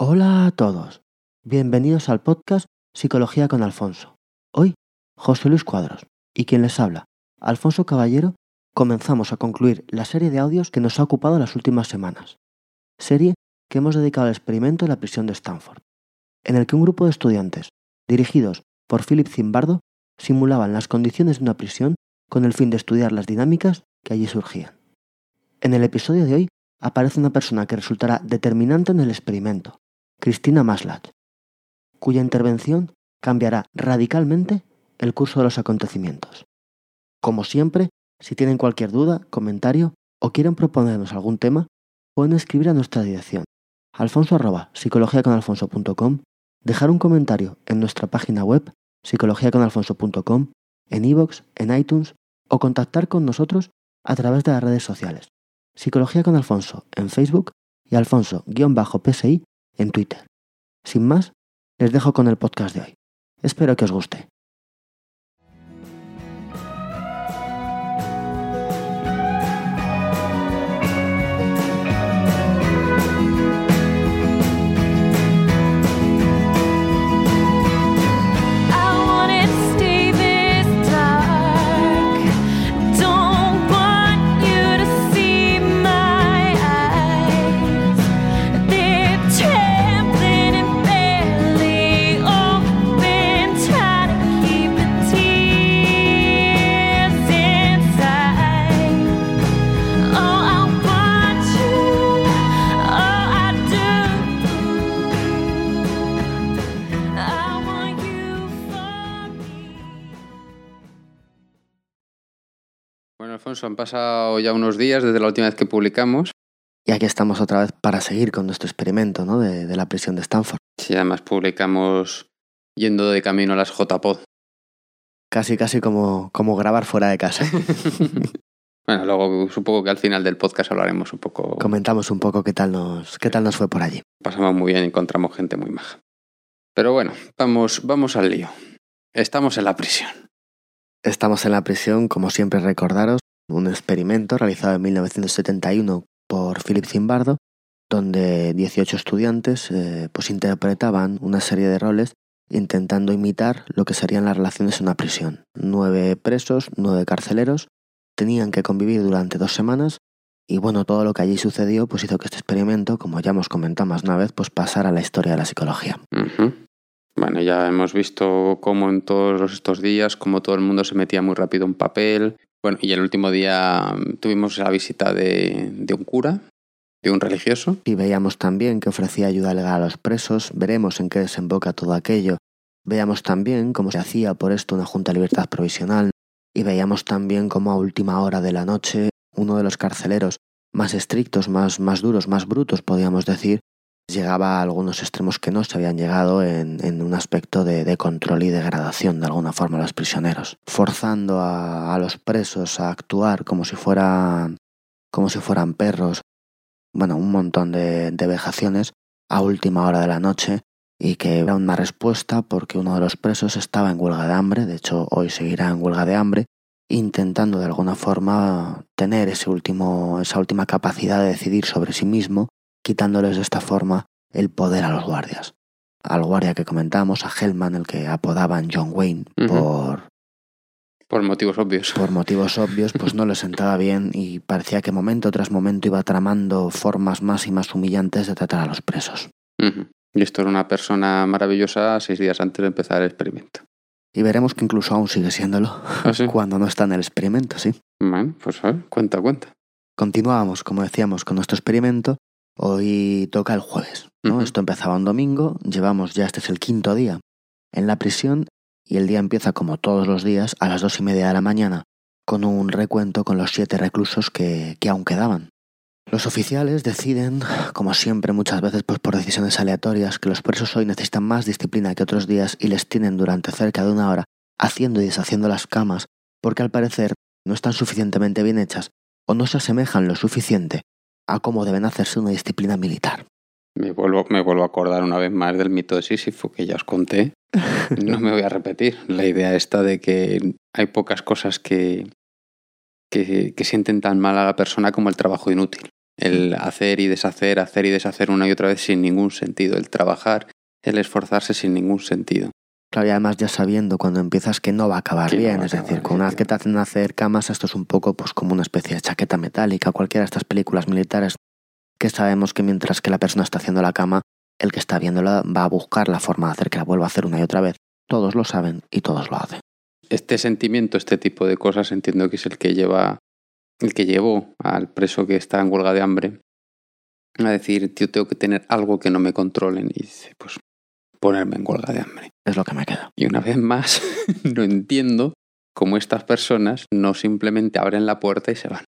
Hola a todos. Bienvenidos al podcast Psicología con Alfonso. Hoy, José Luis Cuadros y quien les habla, Alfonso Caballero, comenzamos a concluir la serie de audios que nos ha ocupado las últimas semanas. Serie que hemos dedicado al experimento de la prisión de Stanford, en el que un grupo de estudiantes, dirigidos por Philip Zimbardo, simulaban las condiciones de una prisión con el fin de estudiar las dinámicas que allí surgían. En el episodio de hoy aparece una persona que resultará determinante en el experimento, Cristina Maslach, cuya intervención cambiará radicalmente el curso de los acontecipamientos. Como siempre, si tienen cualquier duda, comentario o quieren proponernos algún tema, pueden escribir a nuestra dirección alfonso arroba psicologiaconalfonso.com, dejar un comentario en nuestra página web psicologiaconalfonso.com, en iVoox, en iTunes o contactar con nosotros a través de las redes sociales. Psicología con Alfonso en Facebook y Alfonso-PSI en Twitter. Sin más, les dejo con el podcast de hoy. Espero que os guste. Han pasado ya unos días desde la última vez que publicamos. Y aquí estamos otra vez para seguir con nuestro experimento ¿no? de, la prisión de Stanford. Sí, además publicamos yendo de camino a las JPod. Casi, casi como, como grabar fuera de casa. bueno, luego supongo que al final del podcast hablaremos un poco. Comentamos un poco qué tal nos, qué tal nos fue por allí. Pasamos muy bien, encontramos gente muy maja. Pero bueno, vamos, vamos al lío. Estamos en la prisión. Estamos en la prisión, como siempre recordaros, un experimento realizado en 1971 por Philip Zimbardo, donde 18 estudiantes eh, pues interpretaban una serie de roles intentando imitar lo que serían las relaciones en una prisión. Nueve presos, nueve carceleros, tenían que convivir durante dos semanas y bueno, todo lo que allí sucedió pues hizo que este experimento, como ya hemos comentado más una vez, pues pasara a la historia de la psicología. Bueno, ya hemos visto cómo en todos estos días, cómo todo el mundo se metía muy rápido en papel, bueno, y el último día mm, tuvimos la visita de, un cura, de un religioso. Y veíamos también que ofrecía ayuda legal a los presos, veremos en qué desemboca todo aquello. Veíamos también cómo se hacía por esto una Junta de Libertad Provisional y veíamos también cómo a última hora de la noche uno de los carceleros más estrictos, más, más duros, más brutos, podríamos decir, llegaba a algunos extremos que no se habían llegado en, un aspecto de, control y degradación de alguna forma a los prisioneros, forzando a, los presos a actuar como si fueran como si fueran perros, bueno, un montón de, de vejaciones a última hora de la noche y que era una respuesta porque uno de los presos estaba en huelga de hambre, de hecho hoy seguirá en huelga de hambre, intentando de alguna forma tener ese último, esa última capacidad de decidir sobre sí mismo quitándoles de esta forma el poder a los guardias. Al guardia que comentamos, a Hellman, el que apodaban John Wayne por... Por motivos obvios. Por motivos obvios, pues no le sentaba bien y parecía que momento tras momento iba tramando formas más y más humillantes de tratar a los presos. Y esto era una persona maravillosa seis días antes de empezar el experimento. Y veremos que incluso aún sigue siéndolo ¿Ah, cuando no está en el experimento, sí. Bueno, pues a ver, cuenta, cuenta. Continuábamos, como decíamos, con nuestro experimento Hoy toca el jueves, ¿no? Esto empezaba un domingo, llevamos ya este es el quinto día en la prisión y el día empieza como todos los días a las dos y media de la mañana con un recuento con los siete reclusos que, que aún quedaban. Los oficiales deciden, como siempre muchas veces pues por decisiones aleatorias, que los presos hoy necesitan más disciplina que otros días y les tienen durante cerca de una hora haciendo y deshaciendo las camas porque al parecer no están suficientemente bien hechas o no se asemejan lo suficiente a cómo deben hacerse una disciplina militar. Me vuelvo, me vuelvo a acordar una vez más del mito de Sísifo que ya os conté. No me voy a repetir. La idea esta de que hay pocas cosas que, que, que sienten tan mal a la persona como el trabajo inútil. El hacer y deshacer, hacer y deshacer una y otra vez sin ningún sentido. El trabajar, el esforzarse sin ningún sentido. Claro, y además ya sabiendo cuando empiezas que no va a acabar no bien, a es decir, con una vez que te hacen hacer camas, esto es un poco pues como una especie de chaqueta metálica, cualquiera de estas películas militares que sabemos que mientras que la persona está haciendo la cama, el que está viéndola va a buscar la forma de hacer que la vuelva a hacer una y otra vez. Todos lo saben y todos lo hacen. Este sentimiento, este tipo de cosas, entiendo que es el que lleva, el que llevó al preso que está en huelga de hambre a decir, tío, tengo que tener algo que no me controlen. Y dice, pues ponerme en huelga de hambre. Es lo que me queda. Y una vez más, no entiendo cómo estas personas no simplemente abren la puerta y se van.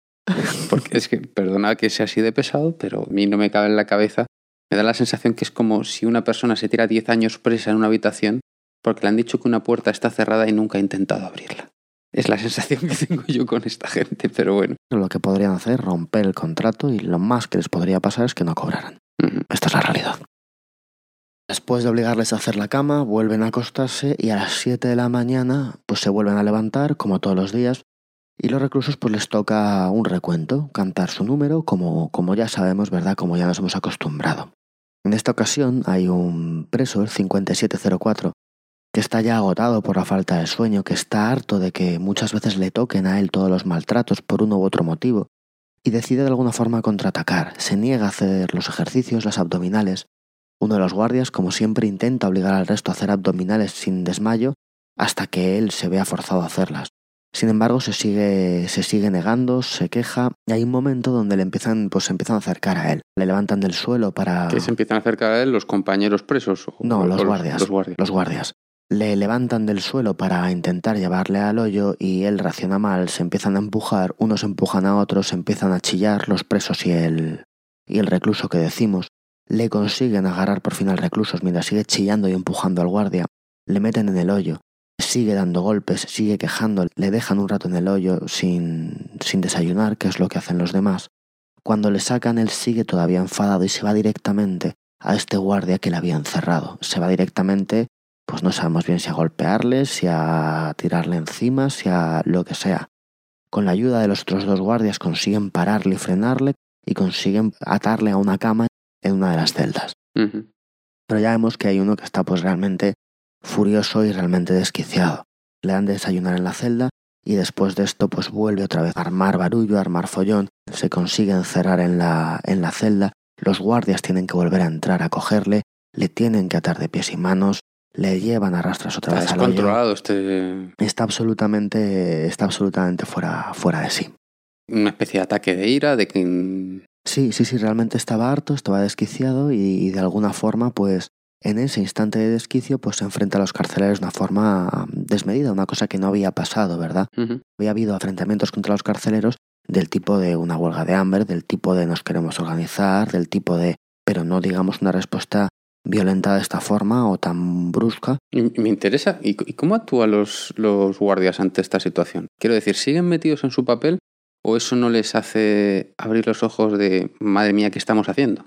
Porque es que, perdona que sea así de pesado, pero a mí no me cabe en la cabeza. Me da la sensación que es como si una persona se tira 10 años presa en una habitación porque le han dicho que una puerta está cerrada y nunca ha intentado abrirla. Es la sensación que tengo yo con esta gente, pero bueno. Lo que podrían hacer, romper el contrato y lo más que les podría pasar es que no cobraran. Esta es la realidad. Después de obligarles a hacer la cama, vuelven a acostarse y a las 7 de la mañana pues se vuelven a levantar, como todos los días, y los reclusos pues les toca un recuento, cantar su número, como, como ya sabemos, ¿verdad? Como ya nos hemos acostumbrado. En esta ocasión hay un preso, el 5704, que está ya agotado por la falta de sueño, que está harto de que muchas veces le toquen a él todos los maltratos por uno u otro motivo, y decide de alguna forma contraatacar, se niega a hacer los ejercicios, las abdominales, uno de los guardias, como siempre, intenta obligar al resto a hacer abdominales sin desmayo hasta que él se vea forzado a hacerlas. Sin embargo, se sigue, se sigue negando, se queja, y hay un momento donde le empiezan, pues, se empiezan a acercar a él. Le levantan del suelo para... Que se empiezan a acercar a él los compañeros presos. o- No, o los guardias. Los guardias. Los guardias. Le levantan del suelo para intentar llevarle al hoyo y él reacciona mal, se empiezan a empujar, unos empujan a otros, se empiezan a chillar los presos y el, y el recluso que decimos. Le consiguen agarrar por fin al recluso mientras sigue chillando y empujando al guardia. Le meten en el hoyo, sigue dando golpes, sigue quejando, le dejan un rato en el hoyo sin, sin desayunar, que es lo que hacen los demás. Cuando le sacan, él sigue todavía enfadado y se va directamente a este guardia que le había encerrado. Se va directamente, pues no sabemos bien si a golpearle, si a tirarle encima, si a lo que sea. Con la ayuda de los otros dos guardias consiguen pararle y frenarle y consiguen atarle a una cama en una de las celdas. Pero ya vemos que hay uno que está pues realmente furioso y realmente desquiciado. Le dan de desayunar en la celda y después de esto pues vuelve otra vez a armar barullo, a armar follón, se consigue encerrar en la, en la celda, los guardias tienen que volver a entrar a cogerle, le tienen que atar de pies y manos, le llevan a rastras otra Está vez al hoyo. este... Está absolutamente, está absolutamente fuera, fuera de sí. Una especie de ataque de ira, de que... Sí, sí, sí, realmente estaba harto, estaba desquiciado y, y de alguna forma, pues, en ese instante de desquicio, pues se enfrenta a los carceleros de una forma desmedida, una cosa que no había pasado, ¿verdad? Había habido enfrentamientos contra los carceleros del tipo de una huelga de hambre, del tipo de nos queremos organizar, del tipo de, pero no digamos una respuesta violenta de esta forma o tan brusca. Me interesa, ¿y c- y cómo actúan los, los guardias ante esta situación? Quiero decir, ¿siguen metidos en su papel o eso no les hace abrir los ojos de, madre mía, ¿qué estamos haciendo?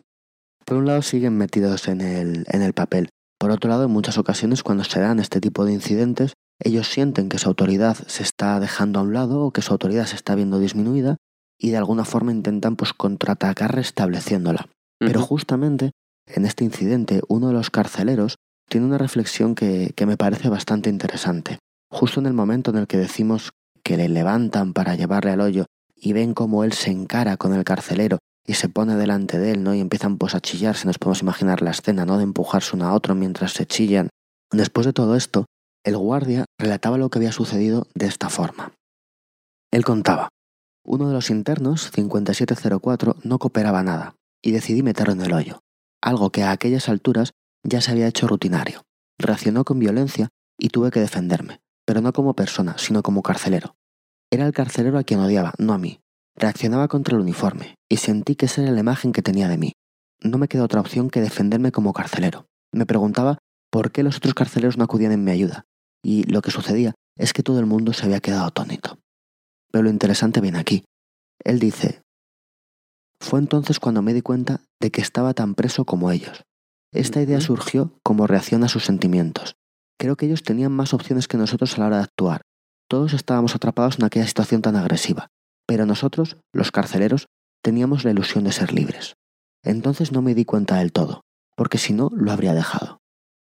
Por un lado siguen metidos en el, en el papel. Por otro lado, en muchas ocasiones cuando se dan este tipo de incidentes, ellos sienten que su autoridad se está dejando a un lado o que su autoridad se está viendo disminuida y de alguna forma intentan pues contraatacar restableciéndola. Pero justamente en este incidente uno de los carceleros tiene una reflexión que, que me parece bastante interesante. Justo en el momento en el que decimos que le levantan para llevarle al hoyo y ven cómo él se encara con el carcelero y se pone delante de él, ¿no? Y empiezan pues a chillarse, nos podemos imaginar la escena, ¿no? De empujarse uno a otro mientras se chillan. Después de todo esto, el guardia relataba lo que había sucedido de esta forma. Él contaba, uno de los internos, 5704, no cooperaba nada, y decidí meterlo en el hoyo, algo que a aquellas alturas ya se había hecho rutinario. Reaccionó con violencia y tuve que defenderme, pero no como persona, sino como carcelero. Era el carcelero a quien odiaba, no a mí. Reaccionaba contra el uniforme, y sentí que esa era la imagen que tenía de mí. No me quedó otra opción que defenderme como carcelero. Me preguntaba por qué los otros carceleros no acudían en mi ayuda, y lo que sucedía es que todo el mundo se había quedado atónito. Pero lo interesante viene aquí. Él dice, fue entonces cuando me di cuenta de que estaba tan preso como ellos. Esta idea surgió como reacción a sus sentimientos. Creo que ellos tenían más opciones que nosotros a la hora de actuar. Todos estábamos atrapados en aquella situación tan agresiva. Pero nosotros, los carceleros, teníamos la ilusión de ser libres. Entonces no me di cuenta del todo, porque si no, lo habría dejado.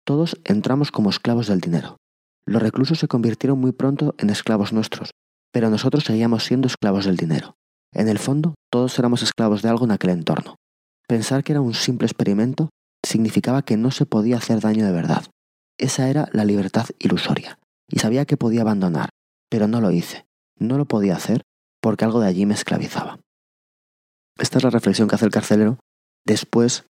Todos entramos como esclavos del dinero. Los reclusos se convirtieron muy pronto en esclavos nuestros, pero nosotros seguíamos siendo esclavos del dinero. En el fondo, todos éramos esclavos de algo en aquel entorno. Pensar que era un simple experimento significaba que no se podía hacer daño de verdad. Esa era la libertad ilusoria, y sabía que podía abandonar, pero no lo hice. No lo podía hacer porque algo de allí me esclavizaba. Esta es la reflexión que hace el carcelero después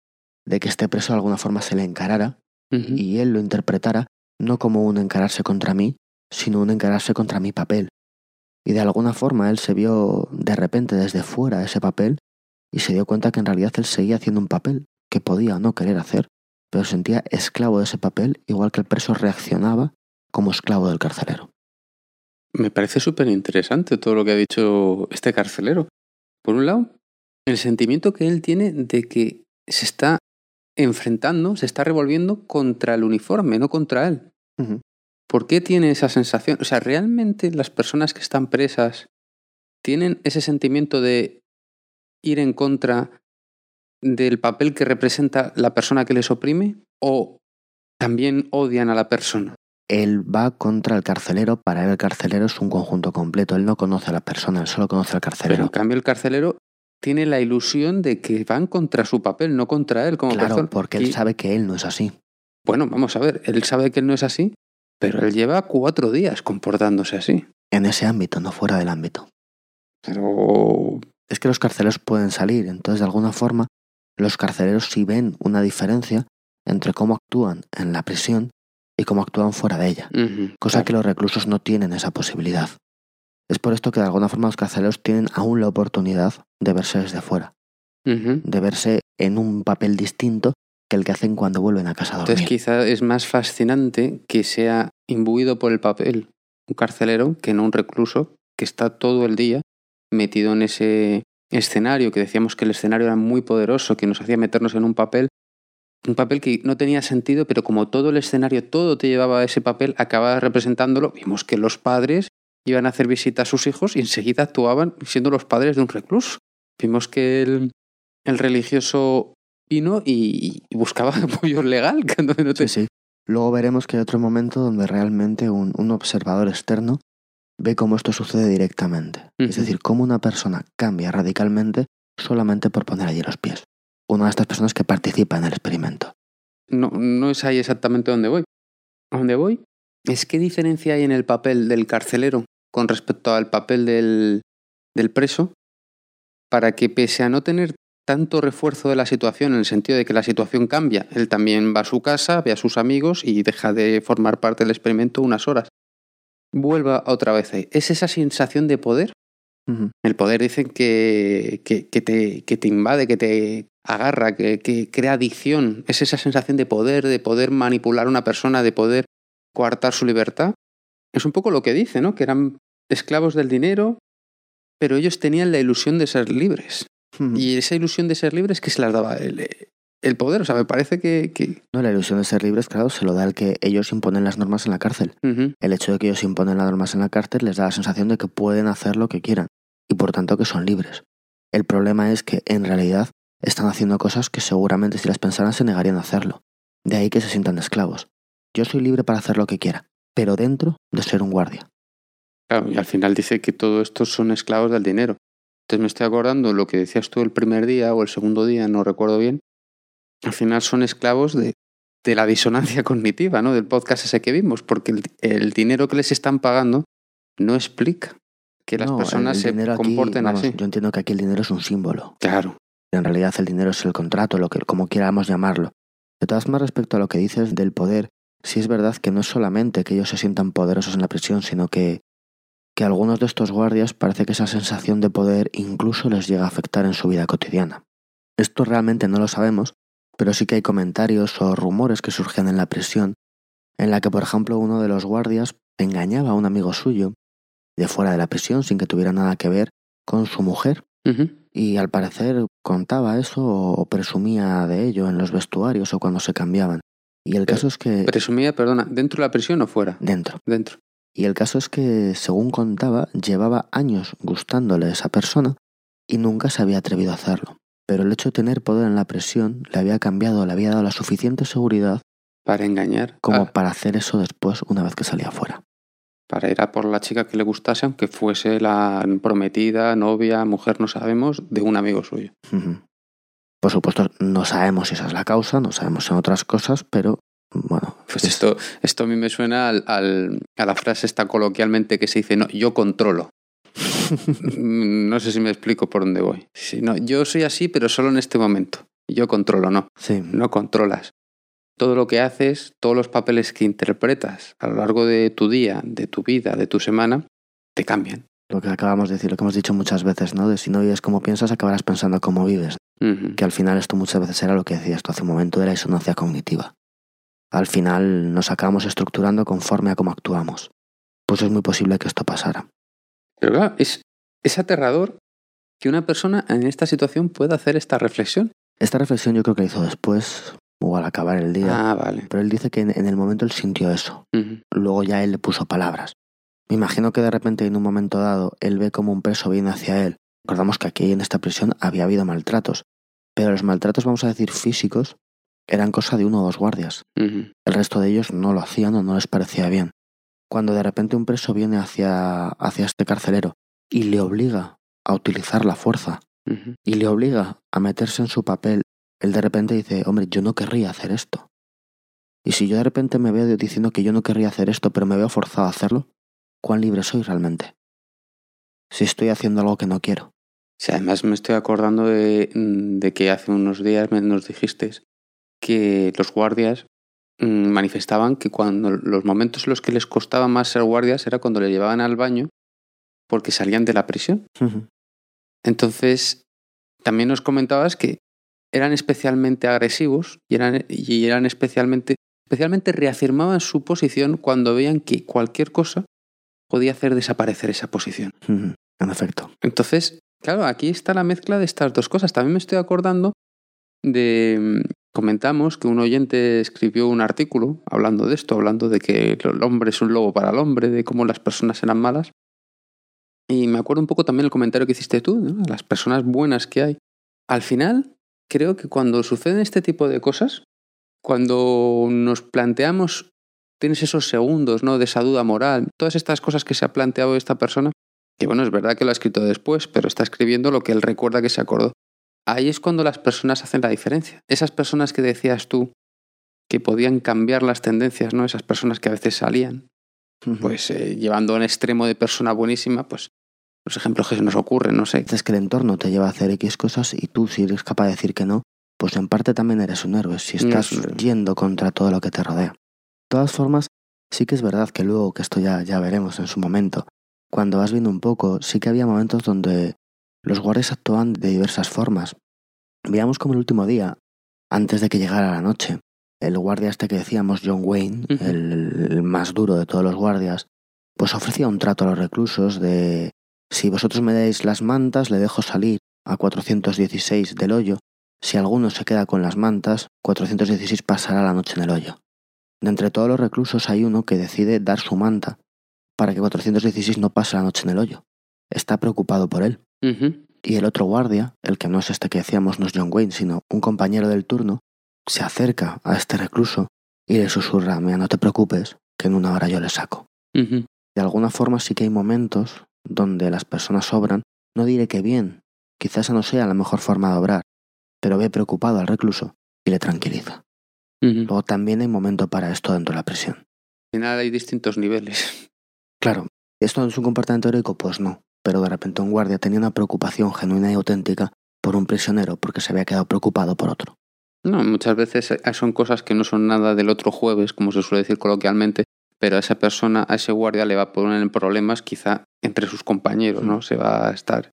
de que este preso de alguna forma se le encarara y él lo interpretara no como un encararse contra mí, sino un encararse contra mi papel. Y de alguna forma él se vio de repente desde fuera ese papel y se dio cuenta que en realidad él seguía haciendo un papel que podía no querer hacer, pero sentía esclavo de ese papel, igual que el preso reaccionaba como esclavo del carcelero. Me parece súper interesante todo lo que ha dicho este carcelero. Por un lado, el sentimiento que él tiene de que se está enfrentando, se está revolviendo contra el uniforme, no contra él. ¿Por qué tiene esa sensación? O sea, ¿realmente las personas que están presas tienen ese sentimiento de ir en contra del papel que representa la persona que les oprime? ¿O también odian a la persona? Él va contra el carcelero, para él el carcelero es un conjunto completo, él no conoce a la persona, él solo conoce al carcelero. Pero en cambio el carcelero tiene la ilusión de que van contra su papel, no contra él como claro, porque él sabe que él no es así. Bueno, vamos a ver, él sabe que él no es así, pero él lleva cuatro días comportándose así. En ese ámbito, no fuera del ámbito. Pero... Es que los carceleros pueden salir, entonces de alguna forma los carceleros sí ven una diferencia entre cómo actúan en la prisión y cómo actúan fuera de ella, cosa que los reclusos no tienen esa posibilidad. Es por esto que de alguna forma los carceleros tienen aún la oportunidad de verse desde fuera, de verse en un papel distinto que el que hacen cuando vuelven a casa a dormir. Entonces quizá es más fascinante que sea imbuido por el papel un carcelero que no un recluso que está todo el día metido en ese escenario, que decíamos que el escenario era muy poderoso, que nos hacía meternos en un papel, un papel que no tenía sentido, pero como todo el escenario, todo te llevaba a ese papel, acababa representándolo, vimos que los padres iban a hacer visita a sus hijos y enseguida actuaban siendo los padres de un recluso. Vimos que el, el religioso vino y, buscaba apoyo legal. Sí, sí. Luego veremos que hay otro momento donde realmente un, un observador externo ve cómo esto sucede directamente. Es decir, cómo una persona cambia radicalmente solamente por poner allí los pies. Una de estas personas que participa en el experimento. No, no es ahí exactamente donde voy. A donde voy es qué diferencia hay en el papel del carcelero con respecto al papel del, del preso para que pese a no tener tanto refuerzo de la situación en el sentido de que la situación cambia, él también va a su casa, ve a sus amigos y deja de formar parte del experimento unas horas. Vuelva otra vez ahí. Es esa sensación de poder. El poder dicen que, que, te, que te invade, que te agarra, que, que crea adicción. Es esa sensación de poder, de poder manipular a una persona, de poder coartar su libertad. Es un poco lo que dice, ¿no? Que eran esclavos del dinero, pero ellos tenían la ilusión de ser libres. Y esa ilusión de ser libres que se las daba el, el poder. O sea, me parece que, No, la ilusión de ser libres, claro, se lo da el que ellos imponen las normas en la cárcel. El hecho de que ellos imponen las normas en la cárcel les da la sensación de que pueden hacer lo que quieran y por tanto que son libres. El problema es que en realidad están haciendo cosas que seguramente si las pensaran se negarían a hacerlo. De ahí que se sientan esclavos. Yo soy libre para hacer lo que quiera, pero dentro de ser un guardia. Claro, y al final dice que todo estos son esclavos del dinero. Entonces me estoy acordando lo que decías tú el primer día o el segundo día, no recuerdo bien. Al final son esclavos de, de la disonancia cognitiva, ¿no? Del podcast ese que vimos, porque el, dinero que les están pagando no explica que las personas se comporten así. Yo entiendo que aquí el dinero es un símbolo. Claro. En realidad el dinero es el contrato, lo que, como quieramos llamarlo. De todas formas, respecto a lo que dices del poder, sí es verdad que no es solamente que ellos se sientan poderosos en la prisión, sino que que a algunos de estos guardias parece que esa sensación de poder incluso les llega a afectar en su vida cotidiana. Esto realmente no lo sabemos, pero sí que hay comentarios o rumores que surgen en la prisión, en la que, por ejemplo, uno de los guardias engañaba a un amigo suyo de fuera de la prisión sin que tuviera nada que ver con su mujer. Y al parecer contaba eso o presumía de ello en los vestuarios o cuando se cambiaban. Y el caso es que... Presumía, perdona, ¿dentro de la prisión o fuera? Dentro. Dentro. Y el caso es que, según contaba, llevaba años gustándole a esa persona y nunca se había atrevido a hacerlo. Pero el hecho de tener poder en la presión le había cambiado, le había dado la suficiente seguridad Para engañar. como para hacer eso después una vez que salía fuera. para ir a por la chica que le gustase, aunque fuese la prometida, novia, mujer, no sabemos, de un amigo suyo. Por supuesto, no sabemos si esa es la causa, no sabemos en otras cosas, pero bueno, Pues es- esto, esto a mí me suena al, al- a la frase esta coloquialmente que se dice, no, yo controlo. No sé si me explico por dónde voy. Sí, no, yo soy así, pero solo en este momento. Yo controlo, no. sí, No controlas. Todo lo que haces, todos los papeles que interpretas a lo largo de tu día, de tu vida, de tu semana, te cambian. lo que acabamos de decir, lo que hemos dicho muchas veces, ¿no? De si no vives como piensas, acabarás pensando como vives. Que al final esto muchas veces era lo que decías tú hace un momento de la disonancia cognitiva. Al final nos acabamos estructurando conforme a cómo actuamos. Pues es muy posible que esto pasara. Pero claro, es, es aterrador que una persona en esta situación pueda hacer esta reflexión. Esta reflexión yo creo que la hizo después o al acabar el día. Ah, vale. Pero él dice que en, en el momento él sintió eso. Luego ya él le puso palabras. Me imagino que de repente en un momento dado él ve como un preso viene hacia él. Recordamos que aquí en esta prisión había habido maltratos. Pero los maltratos, vamos a decir, físicos, eran cosa de uno o dos guardias. El resto de ellos no lo hacían o no les parecía bien. Cuando de repente un preso viene hacia, hacia este carcelero y le obliga a utilizar la fuerza y le obliga a meterse en su papel, él de repente dice, hombre, yo no querría hacer esto. Y si yo de repente me veo diciendo que yo no querría hacer esto, pero me veo forzado a hacerlo, ¿cuán libre soy realmente? Si estoy haciendo algo que no quiero. Sí, además me estoy acordando de, mm, de que hace unos días me- nos dijiste que los guardias manifestaban que cuando los momentos en los que les costaba más ser guardias era cuando le llevaban al baño porque salían de la prisión. Entonces, también nos comentabas que eran especialmente agresivos y eran, y eran especialmente, especialmente reafirmaban su posición cuando veían que cualquier cosa podía hacer desaparecer esa posición. en efecto. Entonces, claro, aquí está la mezcla de estas dos cosas. También me estoy acordando de... Comentamos que un oyente escribió un artículo hablando de esto, hablando de que el hombre es un lobo para el hombre, de cómo las personas eran malas. Y me acuerdo un poco también el comentario que hiciste tú, ¿no? las personas buenas que hay. Al final, creo que cuando suceden este tipo de cosas, cuando nos planteamos, tienes esos segundos ¿no? de esa duda moral, todas estas cosas que se ha planteado esta persona, que bueno, es verdad que lo ha escrito después, pero está escribiendo lo que él recuerda que se acordó. Ahí es cuando las personas hacen la diferencia. Esas personas que decías tú que podían cambiar las tendencias, ¿no? Esas personas que a veces salían, pues eh, llevando a un extremo de persona buenísima, pues los ejemplos que se nos ocurren, no sé. Dices que el entorno te lleva a hacer X cosas y tú, si eres capaz de decir que no, pues en parte también eres un héroe, si No, estás es verdad. yendo contra todo lo que te rodea. De todas formas, sí que es verdad que luego, que esto ya, ya veremos en su momento, cuando vas viendo un poco, sí que había momentos donde los guardias actuaban de diversas formas. Veíamos como el último día, antes de que llegara la noche, el guardia este que decíamos, John Wayne, el, el más duro de todos los guardias, pues ofrecía un trato a los reclusos de si vosotros me dais las mantas, le dejo salir a 416 del hoyo. Si alguno se queda con las mantas, 416 pasará la noche en el hoyo. De entre todos los reclusos hay uno que decide dar su manta para que 416 no pase la noche en el hoyo. Está preocupado por él. Y el otro guardia, el que no es este que decíamos, no es John Wayne, sino un compañero del turno, se acerca a este recluso y le susurra, mira, no te preocupes, que en una hora yo le saco. De alguna forma sí que hay momentos donde las personas obran, no diré que bien, quizás no sea la mejor forma de obrar, pero ve preocupado al recluso y le tranquiliza. Luego también hay momento para esto dentro de la prisión. Al final hay distintos niveles. Claro, ¿esto es un comportamiento heroico? Pues no, pero de repente un guardia tenía una preocupación genuina y auténtica por un prisionero porque se había quedado preocupado por otro. No, muchas veces eh, son cosas que no son nada del otro jueves, como se suele decir coloquialmente, pero a esa persona, a ese guardia le va a poner en problemas quizá entre sus compañeros, ¿no? Se va a estar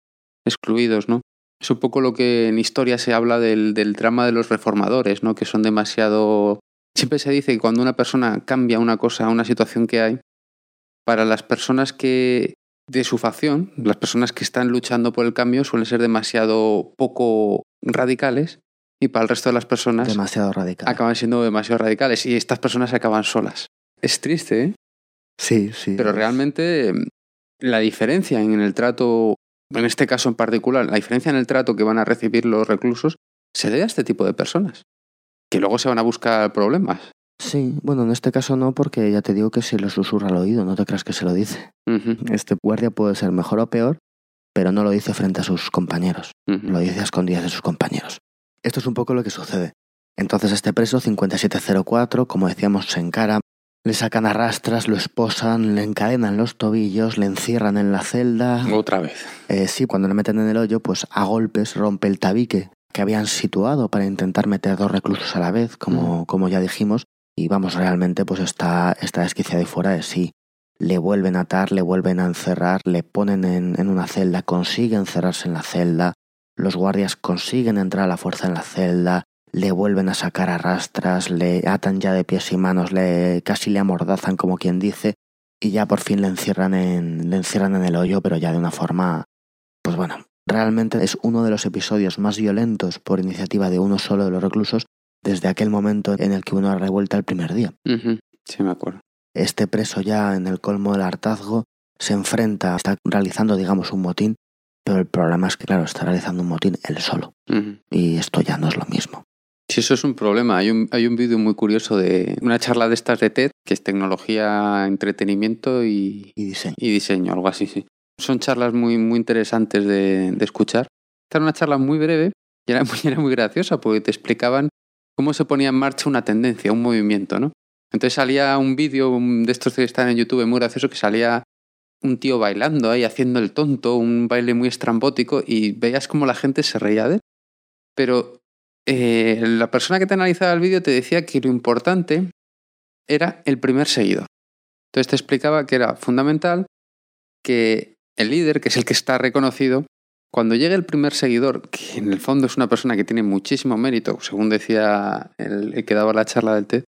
excluidos, ¿no? Es un poco lo que en historia se habla del, del drama de los reformadores, ¿no? Que son demasiado... Siempre se dice que cuando una persona cambia una cosa, una situación que hay, para las personas que de su facción, las personas que están luchando por el cambio suelen ser demasiado poco radicales y para el resto de las personas Demasiado radical. acaban siendo demasiado radicales y estas personas acaban solas. Es triste, ¿eh? Sí, sí. pero realmente mm, la diferencia en el trato en este caso en particular, la diferencia en el trato que van a recibir los reclusos se debe a este tipo de personas, que luego se van a buscar problemas. Sí, bueno, en este caso no, porque ya te digo que se lo susurra al oído, no te creas que se lo dice. Este guardia puede ser mejor o peor, pero no lo dice frente a sus compañeros, lo dice a escondidas de sus compañeros. Esto es un poco lo que sucede. Entonces este preso 5704, como decíamos, se encara, le sacan a rastras, lo esposan, le encadenan los tobillos, le encierran en la celda. Otra vez. Eh, sí, cuando le meten en el hoyo, pues a golpes rompe el tabique que habían situado para intentar meter dos reclusos a la vez, como, como ya dijimos, y vamos, realmente pues está, está desquiciado y fuera de sí. Le vuelven a atar, le vuelven a encerrar, le ponen en, en una celda, consigue encerrarse en la celda, los guardias consiguen entrar a la fuerza en la celda, le vuelven a sacar a rastras, le atan ya de pies y manos, le casi le amordazan como quien dice, y ya por fin le encierran en, le encierran en el hoyo, pero ya de una forma, pues bueno, realmente es uno de los episodios más violentos por iniciativa de uno solo de los reclusos desde aquel momento en el que uno revuelta el primer día. Sí, me acuerdo. Este preso ya en el colmo del hartazgo se enfrenta, está realizando, digamos, un motín, pero el problema es que, claro, está realizando un motín él solo. Y esto ya no es lo mismo. Sí, eso es un problema. Hay un, hay un vídeo muy curioso de una charla de estas de TED, que es tecnología, entretenimiento y, diseño. Y diseño, algo así, sí. Son charlas muy, muy interesantes de, de escuchar. Esta era una charla muy breve y era muy, era muy graciosa porque te explicaban cómo se ponía en marcha una tendencia, un movimiento, ¿no? Entonces salía un vídeo de estos que están en YouTube muy gracioso que salía un tío bailando ahí, haciendo el tonto, un baile muy estrambótico y veías como la gente se reía de él. Pero eh, la persona que te analizaba el vídeo te decía que lo importante era el primer seguidor. Entonces te explicaba que era fundamental que el líder, que es el que está reconocido, cuando llegue el primer seguidor, que en el fondo es una persona que tiene muchísimo mérito, según decía el, que daba la charla del TED,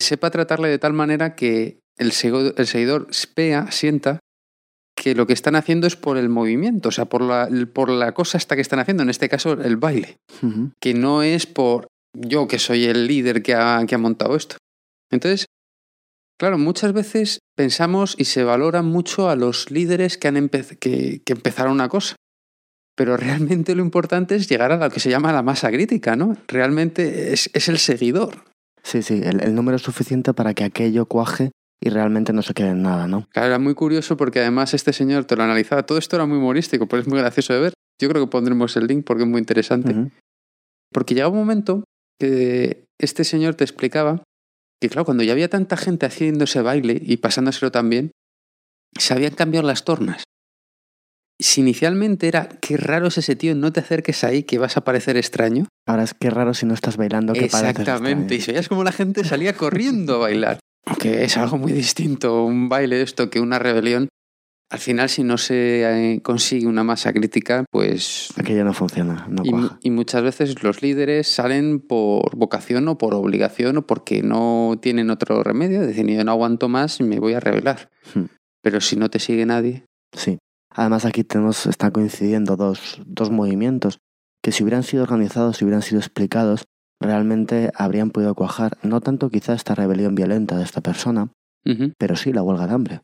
sepa tratarle de tal manera que el, el seguidor vea, sienta que lo que están haciendo es por el movimiento, o sea, por la, por la cosa esta que están haciendo, en este caso el baile, que no es por yo que soy el líder que ha, que ha montado esto. Entonces, claro, muchas veces pensamos y se valora mucho a los líderes que, han que, que empezaron una cosa. Pero realmente lo importante es llegar a lo que se llama la masa crítica, ¿no? Realmente es, es el seguidor. Sí, sí, el, el, número es suficiente para que aquello cuaje y realmente no se quede en nada, ¿no? Claro, era muy curioso porque además este señor te lo analizaba. Todo esto era muy humorístico, pero es muy gracioso de ver. Yo creo que pondremos el link porque es muy interesante. Porque llegaba un momento que este señor te explicaba que, claro, cuando ya había tanta gente haciendo ese baile y pasándoselo también, se habían cambiado las tornas. Si inicialmente era qué raro es ese tío, no te acerques ahí que vas a parecer extraño. Ahora es qué raro si no estás bailando que Exactamente, y se veías como la gente salía corriendo a bailar que es algo muy distinto un baile esto que una rebelión. Al final, si no se eh, consigue una masa crítica, pues... Aquello no funciona, no y, y, muchas veces los líderes salen por vocación o por obligación o porque no tienen otro remedio. Dicen, yo no aguanto más y me voy a rebelar. Hmm. Pero si no te sigue nadie... Sí. Además aquí tenemos, están coincidiendo dos, dos movimientos que si hubieran sido organizados, si hubieran sido explicados, realmente habrían podido cuajar no tanto quizá esta rebelión violenta de esta persona, pero sí la huelga de hambre.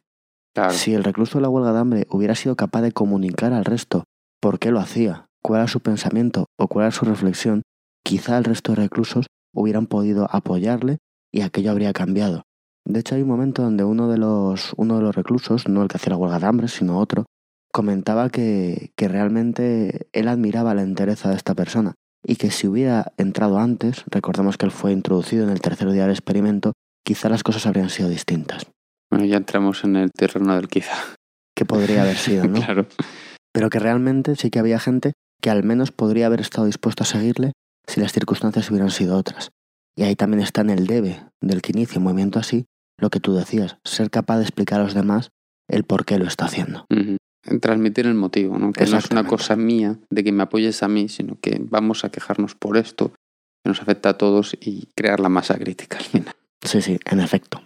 Si el recluso de la huelga de hambre hubiera sido capaz de comunicar al resto por qué lo hacía, cuál era su pensamiento o cuál era su reflexión, quizá el resto de reclusos hubieran podido apoyarle y aquello habría cambiado. De hecho, hay un momento donde uno de los, uno de los reclusos, no el que hacía la huelga de hambre, sino otro, comentaba que, que realmente él admiraba la entereza de esta persona y que si hubiera entrado antes, recordemos que él fue introducido en el tercer día del experimento, quizá las cosas habrían sido distintas. Bueno, ya entramos en el terreno del quizá. Que podría haber sido, ¿no? claro. Pero que realmente sí que había gente que al menos podría haber estado dispuesto a seguirle si las circunstancias hubieran sido otras. Y ahí también está en el debe del que inicia un movimiento así, lo que tú decías, ser capaz de explicar a los demás el por qué lo está haciendo transmitir el motivo, ¿no? Que no es una cosa mía de que me apoyes a mí, sino que vamos a quejarnos por esto, que nos afecta a todos y crear la masa crítica Sí, sí, en efecto.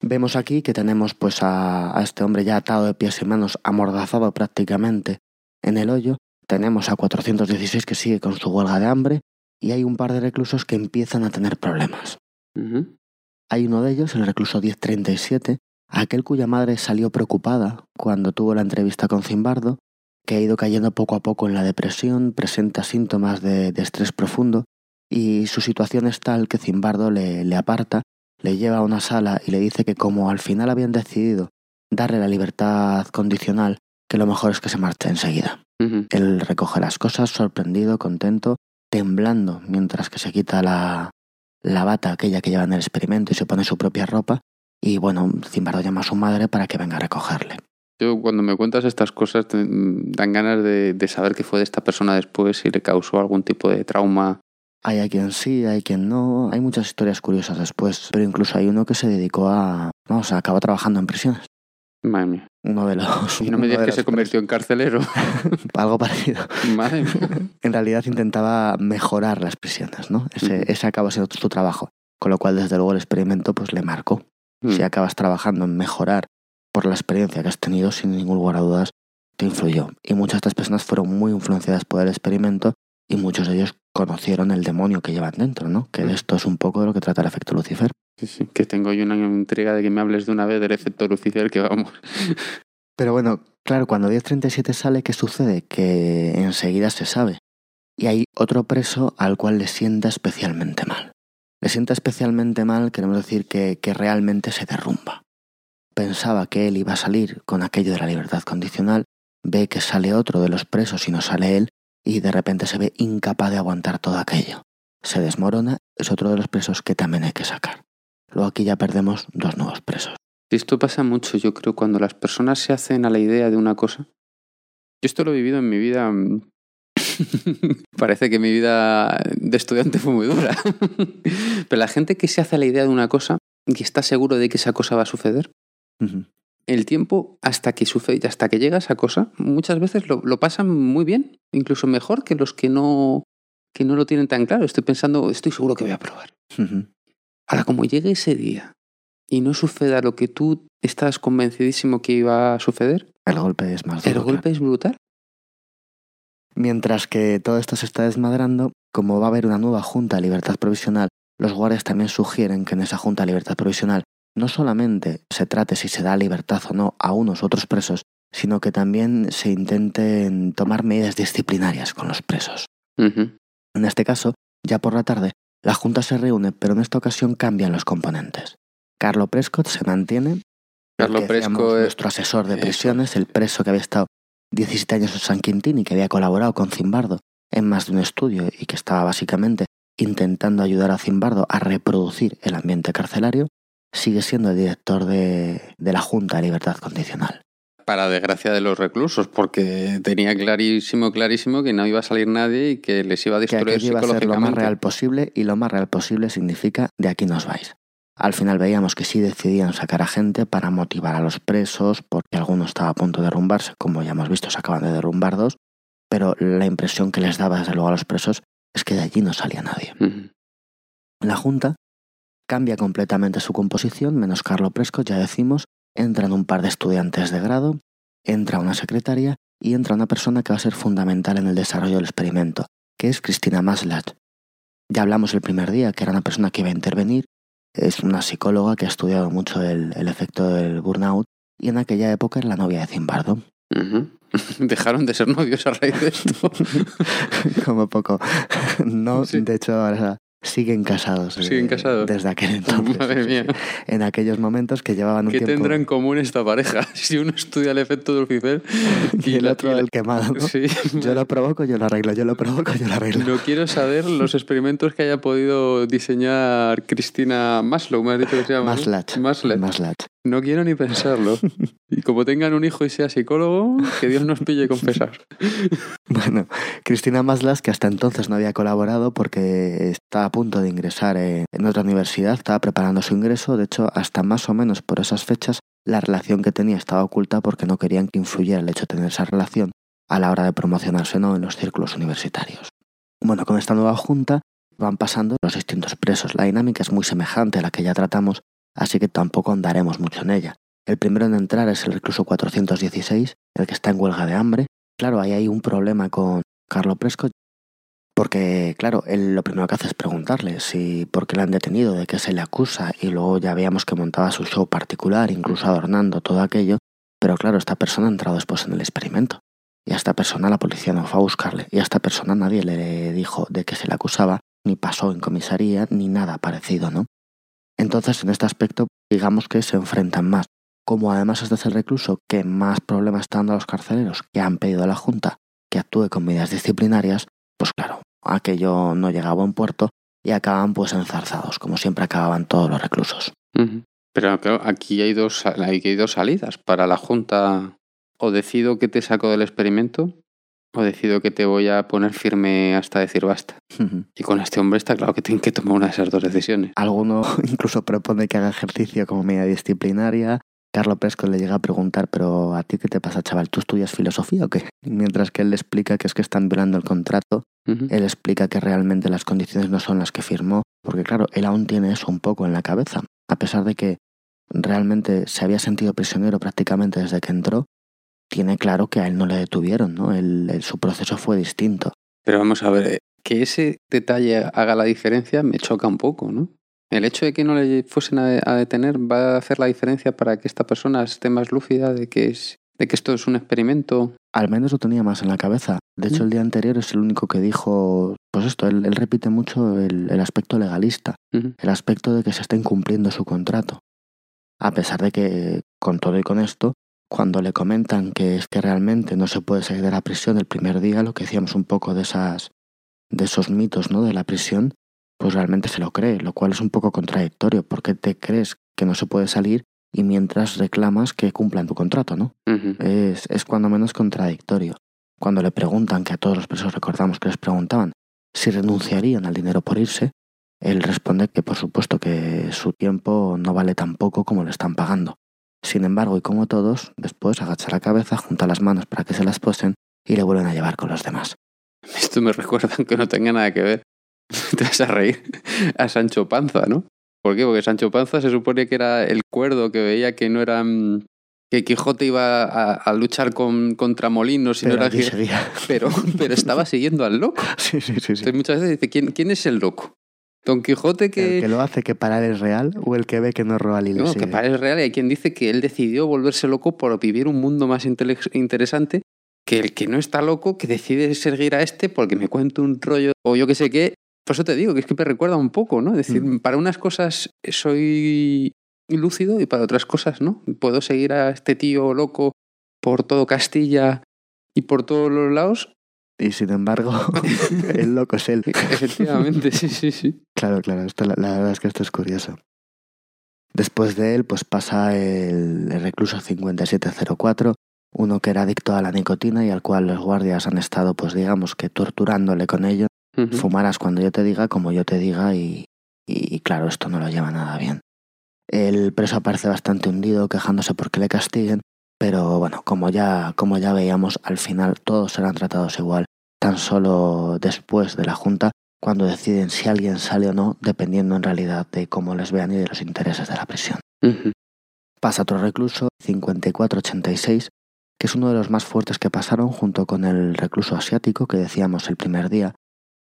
Vemos aquí que tenemos pues a, a este hombre ya atado de pies y manos, amordazado prácticamente en el hoyo. Tenemos a 416 que sigue con su huelga de hambre y hay un par de reclusos que empiezan a tener problemas. Hay uno de ellos, el recluso 1037, aquel cuya madre salió preocupada cuando tuvo la entrevista con Zimbardo, que ha ido cayendo poco a poco en la depresión, presenta síntomas de, estrés profundo y su situación es tal que Zimbardo le, le aparta, le lleva a una sala y le dice que como al final habían decidido darle la libertad condicional, que lo mejor es que se marche enseguida. Él recoge las cosas, sorprendido, contento, temblando, mientras que se quita la, la bata aquella que lleva en el experimento y se pone su propia ropa. Y bueno, Zimbardo llama a su madre para que venga a recogerle. Yo cuando me cuentas estas cosas dan ganas de, de, saber qué fue de esta persona después, si le causó algún tipo de trauma. Hay a quien sí, hay quien no. Hay muchas historias curiosas después, pero incluso hay uno que se dedicó a... Vamos, acabó trabajando en prisiones. Madre mía. Uno de los. Y no me digas que se convirtió en carcelero. Algo parecido. Madre mía. En realidad intentaba mejorar las prisiones, ¿no? Ese, ese acabó siendo su trabajo. Con lo cual, desde luego, el experimento pues le marcó. Si acabas trabajando en mejorar por la experiencia que has tenido, sin ningún lugar a dudas, te influyó. Y muchas de estas personas fueron muy influenciadas por el experimento y muchos de ellos conocieron el demonio que llevan dentro, ¿no? Que esto es un poco de lo que trata el efecto Lucifer. Sí, sí, que tengo yo una entrega de que me hables de una vez del efecto Lucifer que vamos. Pero bueno, claro, cuando 1037 sale, ¿qué sucede? Que enseguida se sabe. Y hay otro preso al cual le sienta especialmente mal. Le sienta especialmente mal, queremos decir que, que realmente se derrumba. Pensaba que él iba a salir con aquello de la libertad condicional, ve que sale otro de los presos y no sale él, y de repente se ve incapaz de aguantar todo aquello. Se desmorona, es otro de los presos que también hay que sacar. Luego aquí ya perdemos dos nuevos presos. Esto pasa mucho, yo creo, cuando las personas se hacen a la idea de una cosa. Yo esto lo he vivido en mi vida. Parece que mi vida de estudiante fue muy dura. Pero la gente que se hace la idea de una cosa y está seguro de que esa cosa va a suceder, el tiempo hasta que sucede, hasta que llega esa cosa, muchas veces lo, lo, pasan muy bien, incluso mejor que los que no, que no lo tienen tan claro. Estoy pensando, estoy seguro que voy a probar. Ahora, como llegue ese día y no suceda lo que tú estás convencidísimo que iba a suceder, el golpe es más duro. El golpe es brutal. Mientras que todo esto se está desmadrando, como va a haber una nueva Junta de Libertad Provisional, los guardias también sugieren que en esa Junta de Libertad Provisional no solamente se trate si se da libertad o no a unos u otros presos, sino que también se intenten tomar medidas disciplinarias con los presos. En este caso, ya por la tarde, la Junta se reúne, pero en esta ocasión cambian los componentes. Carlo Prescott se mantiene. Carlo Prescott es nuestro asesor de prisiones, el preso que había estado 17 años en San Quintín y que había colaborado con Zimbardo en más de un estudio y que estaba básicamente intentando ayudar a Zimbardo a reproducir el ambiente carcelario, sigue siendo el director de, de la Junta de Libertad Condicional para desgracia de los reclusos, porque tenía clarísimo, clarísimo que no iba a salir nadie y que les iba a destruir que iba a ser lo más real posible y lo más real posible significa de aquí nos vais. Al final veíamos que sí decidían sacar a gente para motivar a los presos, porque alguno estaba a punto de derrumbarse, como ya hemos visto, se acaban de derrumbar dos, pero la impresión que les daba desde luego a los presos es que de allí no salía nadie. La Junta cambia completamente su composición, menos Carlo Prescott, ya decimos, entran un par de estudiantes de grado, entra una secretaria y entra una persona que va a ser fundamental en el desarrollo del experimento, que es Cristina Maslat. Ya hablamos el primer día que era una persona que iba a intervenir, es una psicóloga que ha estudiado mucho el, efecto del burnout y en aquella época era la novia de Zimbardo. Dejaron de ser novios a raíz de esto. Como poco. No, de hecho, ahora siguen casados. Siguen casados. Desde aquel entonces. Madre mía. En aquellos momentos que llevaban un ¿Qué tiempo... tendrá en común esta pareja? Si uno estudia el efecto de Lucifer y, el otro el quemado. ¿no? Sí. Yo lo provoco, yo lo arreglo. Yo lo provoco, yo lo arreglo. No quiero saber los experimentos que haya podido diseñar Cristina Maslow, me has dicho que se llama. Maslat. Maslat. Maslat. No quiero ni pensarlo. Y como tengan un hijo y sea psicólogo, que Dios nos pille confesar. Bueno, Cristina Maslas, que hasta entonces no había colaborado porque está a punto de ingresar en otra universidad, estaba preparando su ingreso, de hecho, hasta más o menos por esas fechas, la relación que tenía estaba oculta porque no querían que influyera el hecho de tener esa relación a la hora de promocionarse no en los círculos universitarios. Bueno, con esta nueva junta van pasando los distintos presos. La dinámica es muy semejante a la que ya tratamos, así que tampoco andaremos mucho en ella. El primero en entrar es el recluso 416, el que está en huelga de hambre. Claro, ahí hay un problema con Carlo Prescott, porque, claro, él lo primero que hace es preguntarle si por qué le han detenido, de qué se le acusa, y luego ya veíamos que montaba su show particular, incluso adornando todo aquello. Pero claro, esta persona ha entrado después en el experimento. y a esta persona la policía no fue a buscarle y a esta persona nadie le dijo de que se le acusaba, ni pasó en comisaría, ni nada parecido, ¿no? Entonces, en este aspecto, digamos que se enfrentan más. Como además este es el recluso que más problemas está dando a los carceleros que han pedido a la Junta que actúe con medidas disciplinarias, pues claro, aquello no llega a buen puerto y acaban pues enzarzados, como siempre acababan todos los reclusos. Pero claro, aquí hay dos, hay dos salidas para la Junta. O decido que te saco del experimento, o decido que te voy a poner firme hasta decir basta. Y con este hombre está claro que tienen que tomar una de esas dos decisiones. Alguno incluso propone que haga ejercicio como medida disciplinaria. Carlos Presco le llega a preguntar, pero ¿a ti qué te pasa, chaval? ¿Tú estudias filosofía o qué? Mientras que él le explica que es que están violando el contrato, él explica que realmente las condiciones no son las que firmó, porque claro, él aún tiene eso un poco en la cabeza, a pesar de que realmente se había sentido prisionero prácticamente desde que entró, tiene claro que a él no le detuvieron, ¿no? su proceso fue distinto. Pero vamos a ver, eh, que ese detalle haga la diferencia me choca un poco, ¿no? El hecho de que no le fuesen a, detener va a hacer la diferencia para que esta persona esté más lúcida de que, es, de que esto es un experimento. Al menos lo tenía más en la cabeza. De hecho, el día anterior es el único que dijo, pues esto, él, repite mucho el, aspecto legalista, el aspecto de que se está incumpliendo su contrato. A pesar de que, con todo y con esto, cuando le comentan que es que realmente no se puede salir de la prisión el primer día, lo que decíamos un poco de esas de esos mitos, ¿no? de la prisión, pues realmente se lo cree, lo cual es un poco contradictorio, porque te crees que no se puede salir y mientras reclamas que cumplan tu contrato, ¿no? es, es cuando menos contradictorio. Cuando le preguntan, que a todos los presos recordamos que les preguntaban si renunciarían al dinero por irse, él responde que por supuesto que su tiempo no vale tan poco como le están pagando. Sin embargo, y como todos, después agacha la cabeza, junta las manos para que se las posen y le vuelven a llevar con los demás. Esto me recuerda, aunque no tenga nada que ver, te vas a reír, a Sancho Panza, ¿no? ¿Por qué? Porque Sancho Panza se supone que era el cuerdo que veía que no era... Mm, que Quijote iba a, luchar con, contra molinos y pero no era pero, pero estaba siguiendo al loco. Sí, sí, sí. Entonces muchas veces dice, ¿quién, ¿quién es el loco? Don Quijote que... ¿El que lo hace que parar es real o el que ve que no es real y No, que parar es real y hay quien dice que él decidió volverse loco por vivir un mundo más interesante que el que no está loco, que decide seguir a este porque me cuento un rollo o yo qué sé qué. Por eso te digo que es que me recuerda un poco, ¿no? Es decir, mm. para unas cosas soy lúcido y para otras cosas no. Puedo seguir a este tío loco por todo Castilla y por todos los lados. Y sin embargo, el loco es él. Efectivamente, sí, sí, sí. Claro, claro, esto, la, verdad es que esto es curioso. Después de él, pues pasa el, el recluso 5704, uno que era adicto a la nicotina y al cual los guardias han estado, pues digamos que torturándole con ello. Fumarás cuando yo te diga, como yo te diga, y, y claro, esto no lo lleva nada bien. El preso aparece bastante hundido, quejándose porque le castiguen, pero bueno, como ya, como ya veíamos, al final todos serán tratados igual, tan solo después de la Junta, cuando deciden si alguien sale o no, dependiendo en realidad de cómo les vean y de los intereses de la prisión. Pasa otro recluso, 5486, que es uno de los más fuertes que pasaron junto con el recluso asiático que decíamos el primer día.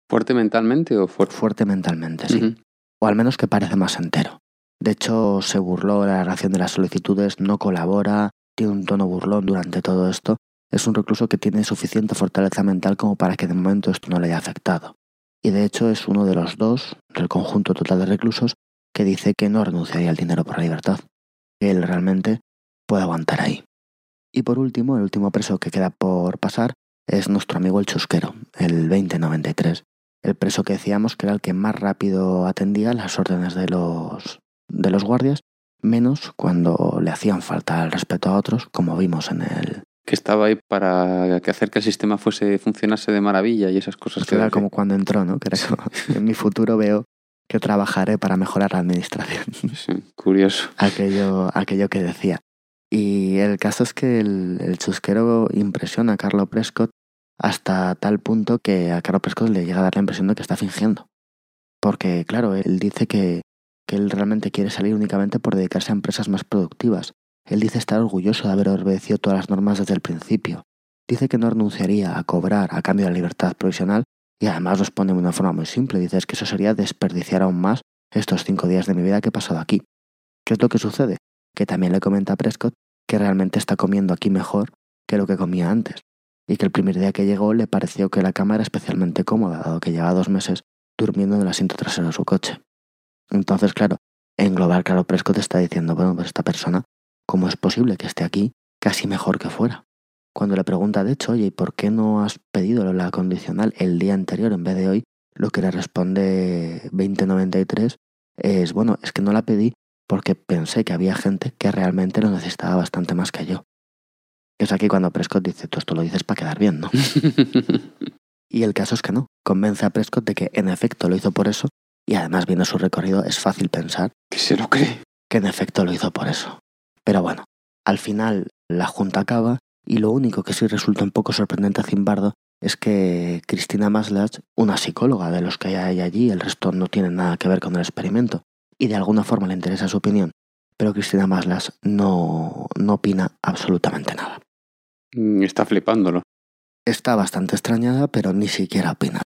¿Fuerte mentalmente o fuerte? Fuerte mentalmente, sí. O al menos que parece más entero. De hecho, se burló la relación de las solicitudes, no colabora, tiene un tono burlón durante todo esto. Es un recluso que tiene suficiente fortaleza mental como para que de momento esto no le haya afectado. Y de hecho es uno de los dos, del conjunto total de reclusos, que dice que no renunciaría al dinero por la libertad. Que él realmente puede aguantar ahí. Y por último, el último preso que queda por pasar es nuestro amigo el chusquero, el 2093. El preso que decíamos que era el que más rápido atendía las órdenes de los, de los guardias, menos cuando le hacían falta el respeto a otros, como vimos en el... Que estaba ahí para hacer que el sistema fuese funcionase de maravilla y esas cosas. Que era como cuando entró, ¿no? Que en mi futuro veo que trabajaré para mejorar la administración. Sí, curioso. Aquello, aquello que decía. Y el caso es que el, chusquero impresiona a Carlo Prescott hasta tal punto que a Carlo Prescott le llega a dar la impresión de que está fingiendo. Porque, claro, él dice que, que él realmente quiere salir únicamente por dedicarse a empresas más productivas. Él dice estar orgulloso de haber obedecido todas las normas desde el principio. Dice que no renunciaría a cobrar a cambio de la libertad provisional y además los pone de una forma muy simple. Dice que eso sería desperdiciar aún más estos cinco días de mi vida que he pasado aquí. ¿Qué es lo que sucede? que también le comenta a Prescott que realmente está comiendo aquí mejor que lo que comía antes. y que el primer día que llegó le pareció que la cama era especialmente cómoda, dado que llevaba dos meses durmiendo en el asiento trasero de su coche. Entonces, claro, en global, claro, Prescott está diciendo, bueno, pues esta persona, ¿cómo es posible que esté aquí casi mejor que fuera? Cuando le pregunta, de hecho, oye, ¿y por qué no has pedido la condicional el día anterior en vez de hoy? Lo que le responde 2093 es, bueno, es que no la pedí porque pensé que había gente que realmente lo necesitaba bastante más que yo. Es aquí cuando Prescott dice, tú esto lo dices para quedar bien, ¿no? y el caso es que no. Convence a Prescott de que en efecto lo hizo por eso y además viendo su recorrido es fácil pensar que se lo cree. Que en efecto lo hizo por eso. Pero bueno, al final la junta acaba y lo único que sí resulta un poco sorprendente a Zimbardo es que Cristina Maslach, una psicóloga de los que hay allí, el resto no tiene nada que ver con el experimento, y de alguna forma le interesa su opinión, pero Cristina Maslach no, no opina absolutamente nada. Mm, está flipándolo. Está bastante extrañada, pero ni siquiera opina.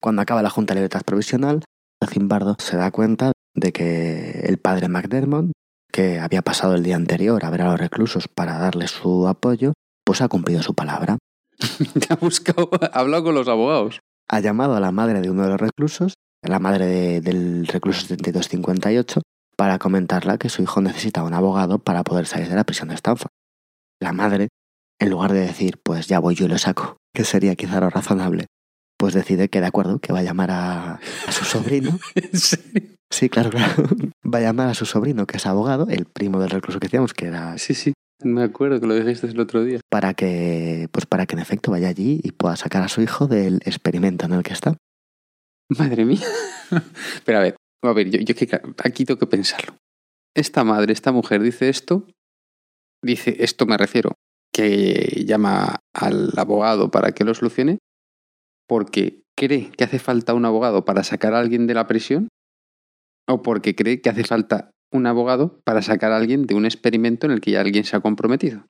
Cuando acaba la Junta de Libertad Provisional, Zimbardo se da cuenta de que el padre McDermott, que había pasado el día anterior a ver a los reclusos para darle su apoyo, pues ha cumplido su palabra. ha buscado, ha hablado con los abogados. Ha llamado a la madre de uno de los reclusos, la madre del recluso 7258, para comentarle que su hijo necesita un abogado para poder salir de la prisión de Stanford. La madre en lugar de decir, pues ya voy yo y lo saco, que sería quizá lo razonable, pues decide que de acuerdo, que va a llamar a, su sobrino. Sí, claro, claro. Va a llamar a su sobrino, que es abogado, el primo del recluso que decíamos, que era... Sí, sí, me acuerdo que lo dijiste el otro día. Para que, pues para que en efecto vaya allí y pueda sacar a su hijo del experimento en el que está. Madre mía. Pero a ver, a ver, yo, yo aquí tengo que pensarlo. Esta madre, esta mujer dice esto, dice, esto me refiero, que llama al abogado para que lo solucione porque cree que hace falta un abogado para sacar a alguien de la prisión o porque cree que hace falta un abogado para sacar a alguien de un experimento en el que ya alguien se ha comprometido.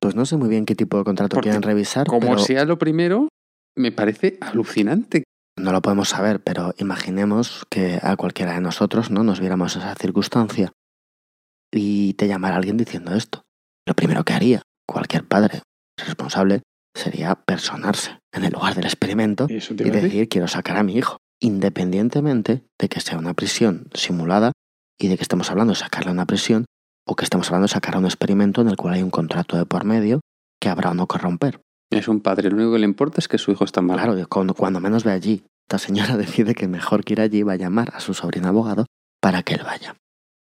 Pues no sé muy bien qué tipo de contrato quieren revisar. Como sea lo primero, me parece alucinante. No lo podemos saber, pero imaginemos que a cualquiera de nosotros no nos viéramos esa circunstancia y te llamara alguien diciendo esto. Lo primero que haría cualquier padre responsable sería personarse en el lugar del experimento y decir quiero sacar a mi hijo, independientemente de que sea una prisión simulada y de que estemos hablando de sacarle a una prisión o que estemos hablando de sacar a un experimento en el cual hay un contrato de por medio que habrá o no que romper. Es un padre, lo único que le importa es que su hijo está mal. Claro, cuando, cuando menos ve allí, esta señora decide que mejor que ir allí va a llamar a su sobrino abogado para que él vaya.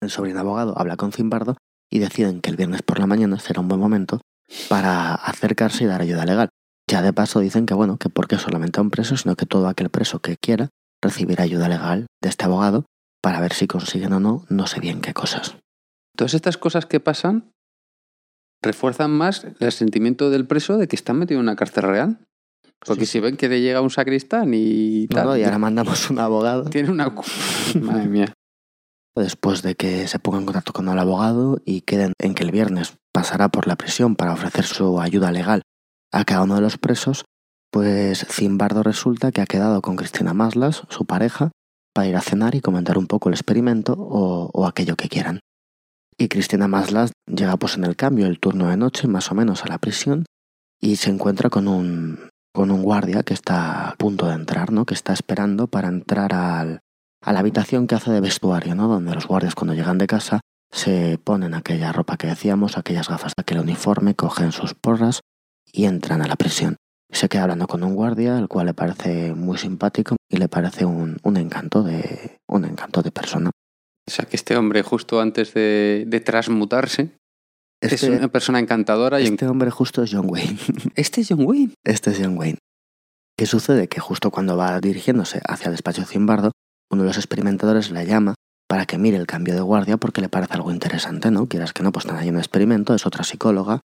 El sobrino abogado habla con Zimbardo y deciden que el viernes por la mañana será un buen momento para acercarse y dar ayuda legal. Ya de paso dicen que bueno, que porque solamente a un preso, sino que todo aquel preso que quiera recibir ayuda legal de este abogado para ver si consiguen o no, no sé bien qué cosas. Todas estas cosas que pasan refuerzan más el sentimiento del preso de que está metido en una cárcel real. Porque si ven que le llega un sacristán y tal. y ahora mandamos un abogado. Tiene una. Madre mía después de que se ponga en contacto con el abogado y queden en que el viernes pasará por la prisión para ofrecer su ayuda legal a cada uno de los presos, pues Zimbardo resulta que ha quedado con Cristina Maslas, su pareja, para ir a cenar y comentar un poco el experimento o, aquello que quieran. Y Cristina Maslas llega pues en el cambio, el turno de noche, más o menos a la prisión, y se encuentra con un, con un guardia que está a punto de entrar, ¿no? que está esperando para entrar al, a la habitación que hace de vestuario, ¿no? Donde los guardias cuando llegan de casa se ponen aquella ropa que decíamos, aquellas gafas, aquel uniforme, cogen sus porras y entran a la prisión. Se queda hablando con un guardia, el cual le parece muy simpático y le parece un, encanto de un encanto de persona. O sea que este hombre justo antes de, transmutarse es este una persona encantadora. Y este hombre justo es John Wayne. ¿Este es John Wayne? Este es John Wayne. ¿Qué sucede? Que justo cuando va dirigiéndose hacia el despacho de Zimbardo, uno de los experimentadores la llama para que mire el cambio de guardia porque le parece algo interesante, ¿no? Quieras que no, pues están ahí en un experimento, es otra psicóloga,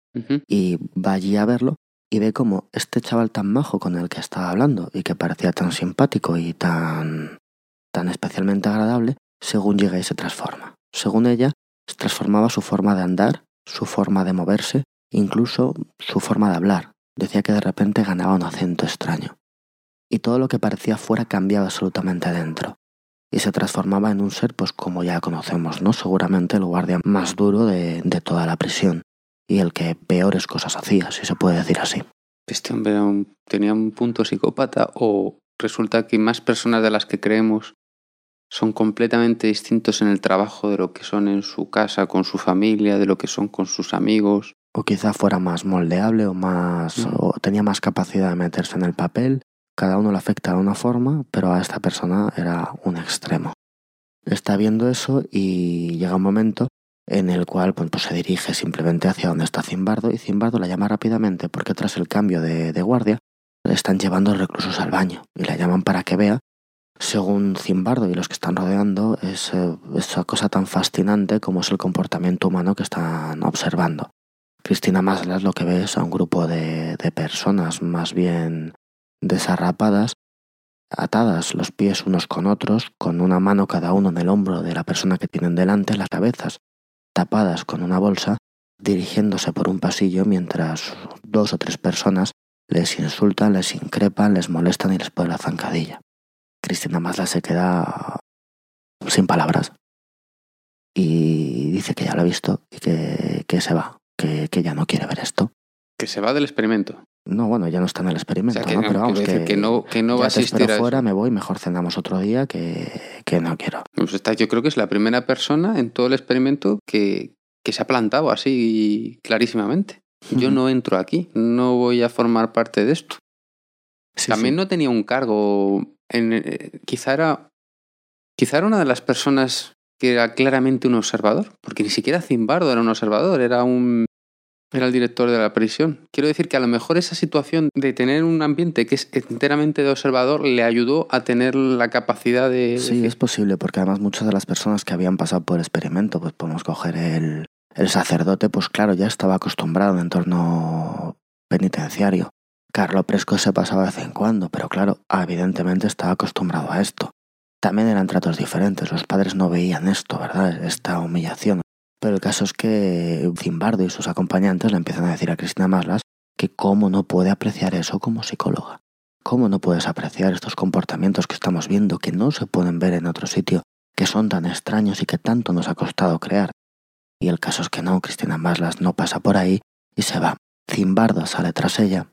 y va allí a verlo y ve como este chaval tan majo con el que estaba hablando y que parecía tan simpático y tan, tan especialmente agradable, según llega y se transforma. Según ella, se transformaba su forma de andar, su forma de moverse, incluso su forma de hablar. Decía que de repente ganaba un acento extraño. Y todo lo que parecía fuera cambiaba absolutamente dentro y se transformaba en un ser, pues como ya conocemos, ¿no? Seguramente el guardia más duro de, de toda la prisión y el que peores cosas hacía, si se puede decir así. este hombre tenía un punto psicópata o resulta que más personas de las que creemos son completamente distintos en el trabajo de lo que son en su casa, con su familia, de lo que son con sus amigos. O quizá fuera más moldeable o más Mm. o tenía más capacidad de meterse en el papel. Cada uno le afecta de una forma, pero a esta persona era un extremo. Está viendo eso y llega un momento en el cual pues, se dirige simplemente hacia donde está Zimbardo y Zimbardo la llama rápidamente porque tras el cambio de, guardia le están llevando reclusos al baño y la llaman para que vea, según Zimbardo y los que están rodeando, es, eh, esa cosa tan fascinante como es el comportamiento humano que están observando. Cristina Maslas lo que ve es a un grupo de personas más bien desarrapadas, atadas los pies unos con otros, con una mano cada uno en el hombro de la persona que tienen delante, las cabezas tapadas con una bolsa, dirigiéndose por un pasillo mientras dos o tres personas les insultan, les increpan, les molestan y les ponen la zancadilla. Cristina Maslas se queda sin palabras y dice que ya lo ha visto y que, que se va, que, que ya no quiere ver esto. Que se va del experimento. No, bueno, ya no está en el O experimento, sea, que, ¿no? Pero vamos, decir que, no, que no va a te asistir espero a fuera, me voy, mejor cenamos otro día que, que no quiero. Pues esta- yo creo que es la primera persona en todo el experimento que, que se ha plantado así clarísimamente. Yo no entro aquí, no voy a formar parte de esto. Sí, También sí. no tenía un cargo. En, eh, quizá era. Quizá era una de las personas que era claramente un observador. Porque ni siquiera Zimbardo era un observador, era un. Era el director de la prisión. Quiero decir que a lo mejor esa situación de tener un ambiente que es enteramente de observador le ayudó a tener la capacidad de. Sí, es posible, porque además muchas de las personas que habían pasado por el experimento, pues podemos coger el, el sacerdote, pues claro, ya estaba acostumbrado en entorno penitenciario. Carlo Presco se pasaba de vez en cuando, pero claro, evidentemente estaba acostumbrado a esto. También eran tratos diferentes, los padres no veían esto, ¿verdad? Esta humillación. Pero el caso es que Zimbardo y sus acompañantes le empiezan a decir a Cristina Maslas que cómo no puede apreciar eso como psicóloga. ¿Cómo no puedes apreciar estos comportamientos que estamos viendo, que no se pueden ver en otro sitio, que son tan extraños y que tanto nos ha costado crear? Y el caso es que no, Cristina Maslas no pasa por ahí y se va. Zimbardo sale tras ella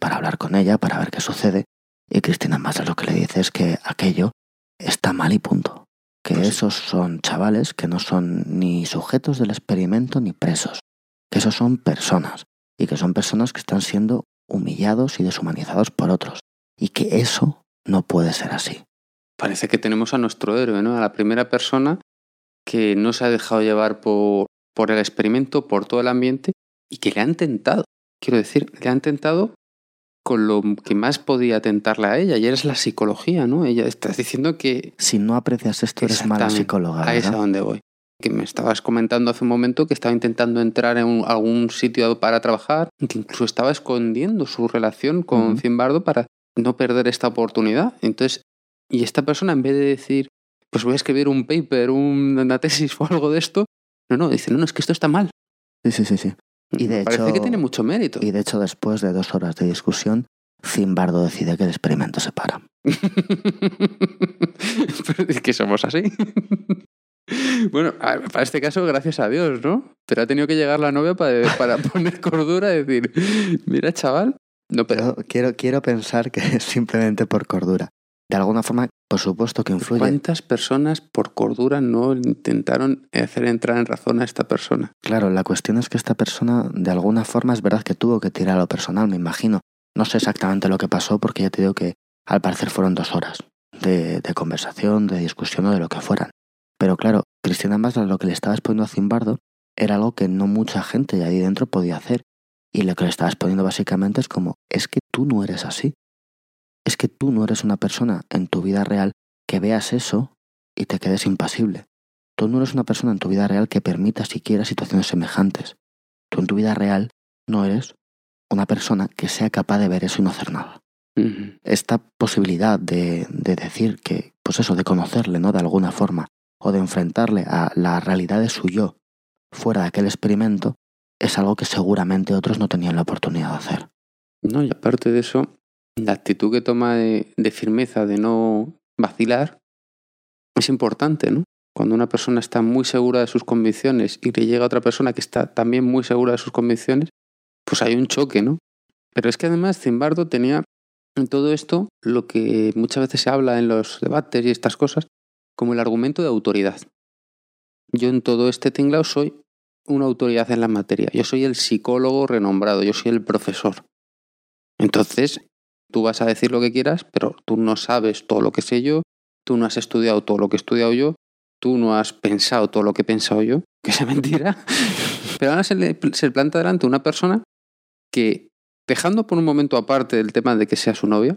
para hablar con ella, para ver qué sucede, y Cristina Maslas lo que le dice es que aquello está mal y punto. Que Pues esos son chavales que no son ni sujetos del experimento ni presos. Que esos son personas. Y que son personas que están siendo humillados y deshumanizados por otros. Y que eso no puede ser así. Parece que tenemos a nuestro héroe, ¿no? A la primera persona que no se ha dejado llevar por, por el experimento, por todo el ambiente, y que le han tentado. Quiero decir, le han tentado con lo que más podía tentarle a ella, y es la psicología, ¿no? Ella estás diciendo que Si no aprecias esto, eres mala psicóloga. a esa ¿verdad? donde voy. Que me estabas comentando hace un momento que estaba intentando entrar en un- algún sitio para trabajar, que incluso estaba escondiendo su relación con Ujú. Zimbardo para no perder esta oportunidad. Entonces, y esta persona en vez de decir, pues voy a escribir un paper, un- una tesis o algo de esto, no, no, dice, no, no, es que esto está mal. Sí, sí, sí, sí. Y de Parece hecho- que tiene mucho mérito. Y de hecho, después de dos horas de discusión, Zimbardo decide que el experimento se para. Pero es que somos así. Bueno, para este caso, gracias a Dios, ¿no? Pero ha tenido que llegar la novia para, para poner cordura y decir, mira, chaval. No, pero Pero quiero, quiero pensar que es simplemente por cordura. De alguna forma, por supuesto que influye. ¿cuántas personas por cordura no intentaron hacer entrar en razón a esta persona? Claro, la cuestión es que esta persona, de alguna forma, es verdad que tuvo que tirar a lo personal, me imagino. No sé exactamente lo que pasó, porque ya te digo que al parecer fueron dos horas de, de conversación, de discusión o de lo que fueran. Pero claro, Cristina Maslas lo que le estaba exponiendo a Zimbardo era algo que no mucha gente de ahí dentro podía hacer. Y lo que le estaba exponiendo básicamente es como, es que tú no eres así. Es que tú no eres una persona en tu vida real que veas eso y te quedes impasible. Tú no eres una persona en tu vida real que permita siquiera situaciones semejantes. Tú en tu vida real no eres una persona que sea capaz de ver eso y no hacer nada. Esta posibilidad de, de decir que, pues eso, de conocerle, ¿no? De alguna forma, o de enfrentarle a la realidad de su yo fuera de aquel experimento, es algo que seguramente otros no tenían la oportunidad de hacer. No, y aparte de eso, la actitud que toma de, firmeza, de no vacilar, es importante, ¿no? Cuando una persona está muy segura de sus convicciones y le llega otra persona que está también muy segura de sus convicciones, pues hay un choque, ¿no? Pero es que además Zimbardo tenía en todo esto lo que muchas veces se habla en los debates y estas cosas como el argumento de autoridad. Yo en todo este tinglao soy una autoridad en la materia. Yo soy el psicólogo renombrado, yo soy el profesor. Entonces, tú vas a decir lo que quieras, pero tú no sabes todo lo que sé yo, tú no has estudiado todo lo que he estudiado yo, tú no has pensado todo lo que he pensado yo, que sea mentira. pero ahora se le, planta delante una persona que, dejando por un momento aparte el tema de que sea su novia,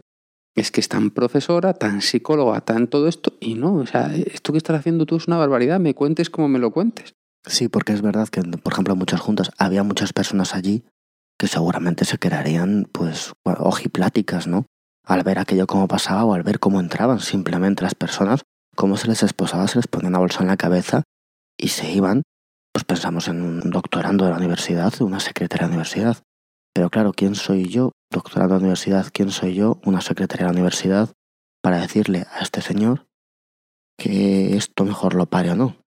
es que es tan profesora, tan psicóloga, tan todo esto, y no, o sea, esto que estás haciendo tú es una barbaridad, me cuentes como me lo cuentes. Sí, porque es verdad que, por ejemplo, en muchas juntas había muchas personas allí que seguramente se quedarían, pues, ojipláticas, ¿no? Al ver aquello cómo pasaba o al ver cómo entraban simplemente las personas, cómo se les esposaba, se les ponía una bolsa en la cabeza y se iban. Pues pensamos en un doctorando de la universidad, una secretaria de la universidad. Pero claro, ¿quién soy yo, doctorando de la universidad? ¿Quién soy yo, una secretaria de la universidad, para decirle a este señor que esto mejor lo pare o no?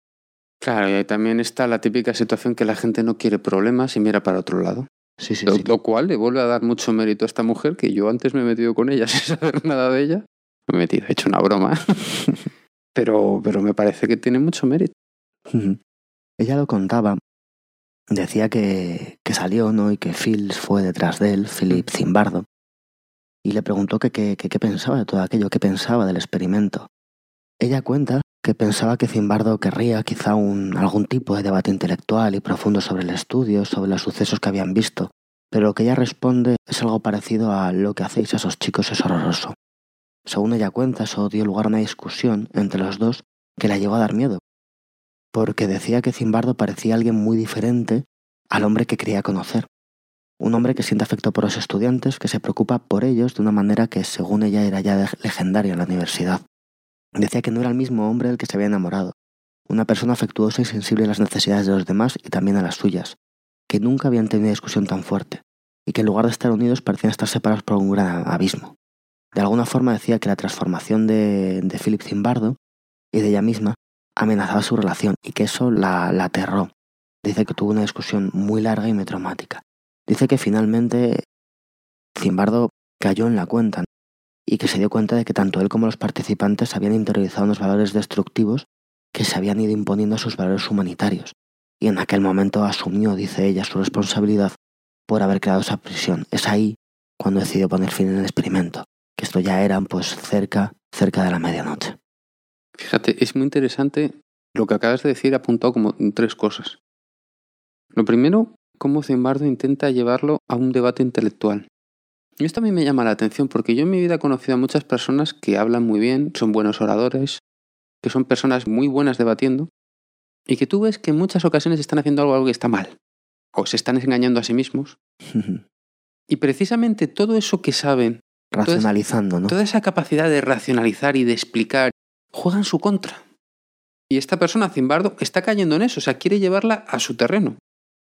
Claro, y ahí también está la típica situación que la gente no quiere problemas y mira para otro lado. Sí, sí, lo, sí. lo cual le vuelve a dar mucho mérito a esta mujer que yo antes me he metido con ella sin saber nada de ella. Me he metido, he hecho una broma. pero, pero me parece que tiene mucho mérito. Ella lo contaba. Decía que, que salió, ¿no? Y que Phil fue detrás de él, Philip Zimbardo. Y le preguntó que qué que, qué pensaba de todo aquello, qué pensaba del experimento. Ella cuenta que pensaba que Zimbardo querría quizá un, algún tipo de debate intelectual y profundo sobre el estudio, sobre los sucesos que habían visto, pero lo que ella responde es algo parecido a lo que hacéis a esos chicos es horroroso. Según ella cuenta, eso dio lugar a una discusión entre los dos que la llegó a dar miedo, porque decía que Zimbardo parecía alguien muy diferente al hombre que quería conocer. Un hombre que siente afecto por los estudiantes, que se preocupa por ellos de una manera que, según ella, era ya legendaria en la universidad. Decía que no era el mismo hombre del que se había enamorado, una persona afectuosa y sensible a las necesidades de los demás y también a las suyas, que nunca habían tenido discusión tan fuerte, y que en lugar de estar unidos parecían estar separados por un gran abismo. De alguna forma decía que la transformación de, de Philip Zimbardo y de ella misma amenazaba su relación y que eso la, la aterró. Dice que tuvo una discusión muy larga y muy traumática. Dice que finalmente Zimbardo cayó en la cuenta y que se dio cuenta de que tanto él como los participantes habían interiorizado unos valores destructivos que se habían ido imponiendo a sus valores humanitarios. Y en aquel momento asumió, dice ella, su responsabilidad por haber creado esa prisión. Es ahí cuando decidió poner fin el experimento, que esto ya era pues cerca, cerca de la medianoche. Fíjate, es muy interesante lo que acabas de decir, apuntado como tres cosas. Lo primero, cómo Zimbardo intenta llevarlo a un debate intelectual. Y esto a mí me llama la atención porque yo en mi vida he conocido a muchas personas que hablan muy bien, son buenos oradores, que son personas muy buenas debatiendo, y que tú ves que en muchas ocasiones están haciendo algo, algo que está mal, o se están engañando a sí mismos. y precisamente todo eso que saben, Racionalizando, ¿no? toda esa capacidad de racionalizar y de explicar, juega en su contra. Y esta persona, Zimbardo, está cayendo en eso, o sea, quiere llevarla a su terreno.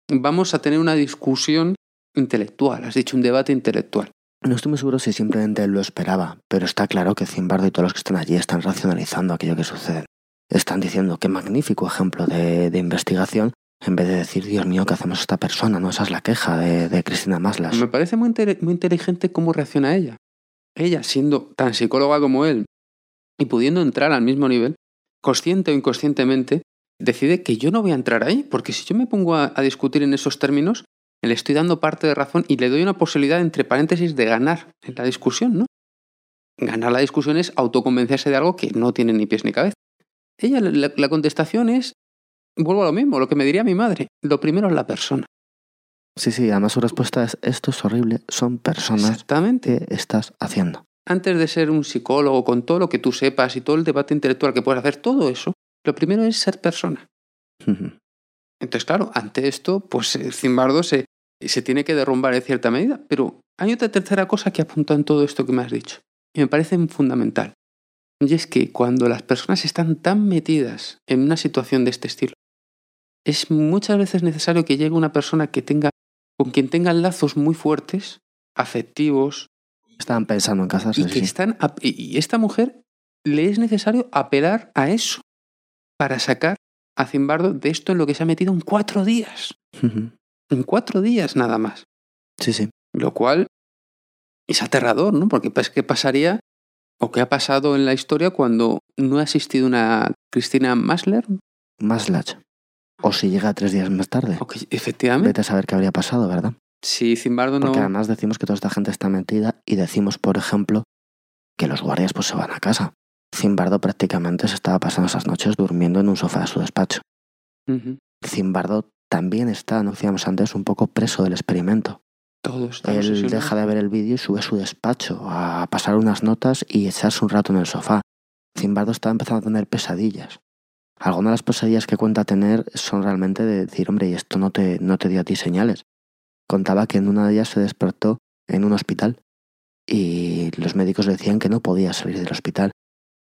Vamos a tener una discusión intelectual, has dicho un debate intelectual. No estoy muy seguro si simplemente él lo esperaba, pero está claro que Zimbardo y todos los que están allí están racionalizando aquello que sucede. Están diciendo qué magnífico ejemplo de, de investigación, en vez de decir, Dios mío, ¿qué hacemos a esta persona? No, esa es la queja de, de Cristina Maslas. Me parece muy, muy inteligente cómo reacciona ella. Ella, siendo tan psicóloga como él y pudiendo entrar al mismo nivel, consciente o inconscientemente, decide que yo no voy a entrar ahí, porque si yo me pongo a, a discutir en esos términos, le estoy dando parte de razón y le doy una posibilidad, entre paréntesis, de ganar en la discusión, ¿no? Ganar la discusión es autoconvencerse de algo que no tiene ni pies ni cabeza. Ella, la, la contestación es, vuelvo a lo mismo, lo que me diría mi madre. Lo primero es la persona. Sí, sí, además su respuesta es, esto es horrible, son personas Exactamente. que estás haciendo. Antes de ser un psicólogo, con todo lo que tú sepas y todo el debate intelectual que puedes hacer, todo eso, lo primero es ser persona. Entonces, claro, ante esto, pues Zimbardo se, se tiene que derrumbar en cierta medida. Pero hay otra tercera cosa que apunta en todo esto que me has dicho. Y me parece fundamental. Y es que cuando las personas están tan metidas en una situación de este estilo, es muchas veces necesario que llegue una persona que tenga, con quien tenga lazos muy fuertes, afectivos. Estaban pensando en casarse. Y, que sí. están, y esta mujer le es necesario apelar a eso para sacar a Zimbardo de esto en lo que se ha metido en cuatro días. En cuatro días nada más. Sí, sí. Lo cual es aterrador, ¿no? Porque pues, ¿qué pasaría o qué ha pasado en la historia cuando no ha existido una Cristina Masler? Maslach. O si llega tres días más tarde. Efectivamente. Vete a saber qué habría pasado, ¿verdad? Si Zimbardo no... Porque además decimos que toda esta gente está metida y decimos, por ejemplo, que los guardias pues se van a casa. Zimbardo prácticamente se estaba pasando esas noches durmiendo en un sofá de su despacho. Zimbardo también está, no decíamos antes, un poco preso del experimento. Todo está Él deja de ver el vídeo y sube a su despacho a pasar unas notas y echarse un rato en el sofá. Zimbardo está empezando a tener pesadillas. Algunas de las pesadillas que cuenta tener son realmente de decir, hombre, y esto no te, no te dio a ti señales. Contaba que en una de ellas se despertó en un hospital y los médicos decían que no podía salir del hospital.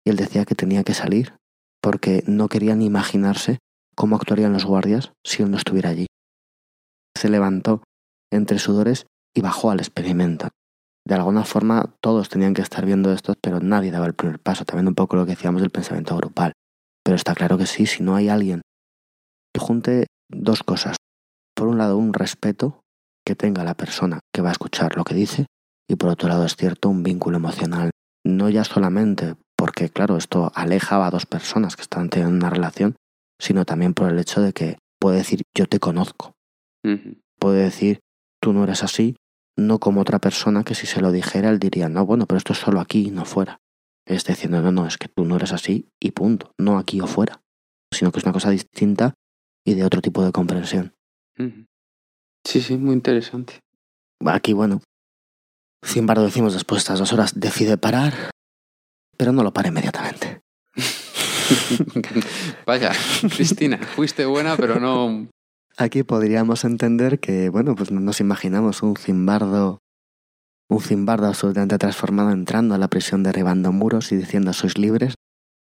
Y él decía que tenía que salir porque no quería ni imaginarse cómo actuarían los guardias si él no estuviera allí. Se levantó entre sudores y bajó al experimento. De alguna forma todos tenían que estar viendo esto, pero nadie daba el primer paso, también un poco lo que decíamos del pensamiento grupal. Pero está claro que sí, si no hay alguien junte dos cosas. Por un lado, un respeto que tenga la persona que va a escuchar lo que dice, y por otro lado, es cierto, un vínculo emocional. No ya solamente porque, claro, esto aleja a dos personas que están teniendo una relación, sino también por el hecho de que puede decir yo te conozco, puede decir tú no eres así, no como otra persona que si se lo dijera él diría no, bueno, pero esto es solo aquí y no fuera. Es diciendo no, no, es que tú no eres así y punto, no aquí o fuera, sino que es una cosa distinta y de otro tipo de comprensión. Sí, sí, muy interesante. Aquí, bueno, Zimbardo decimos después de estas dos horas decide parar, pero no lo para inmediatamente. Vaya, Cristina, fuiste buena, pero no... Aquí podríamos entender que, bueno, pues nos imaginamos un Zimbardo, un Zimbardo absolutamente transformado entrando a la prisión derribando muros y diciendo sois libres,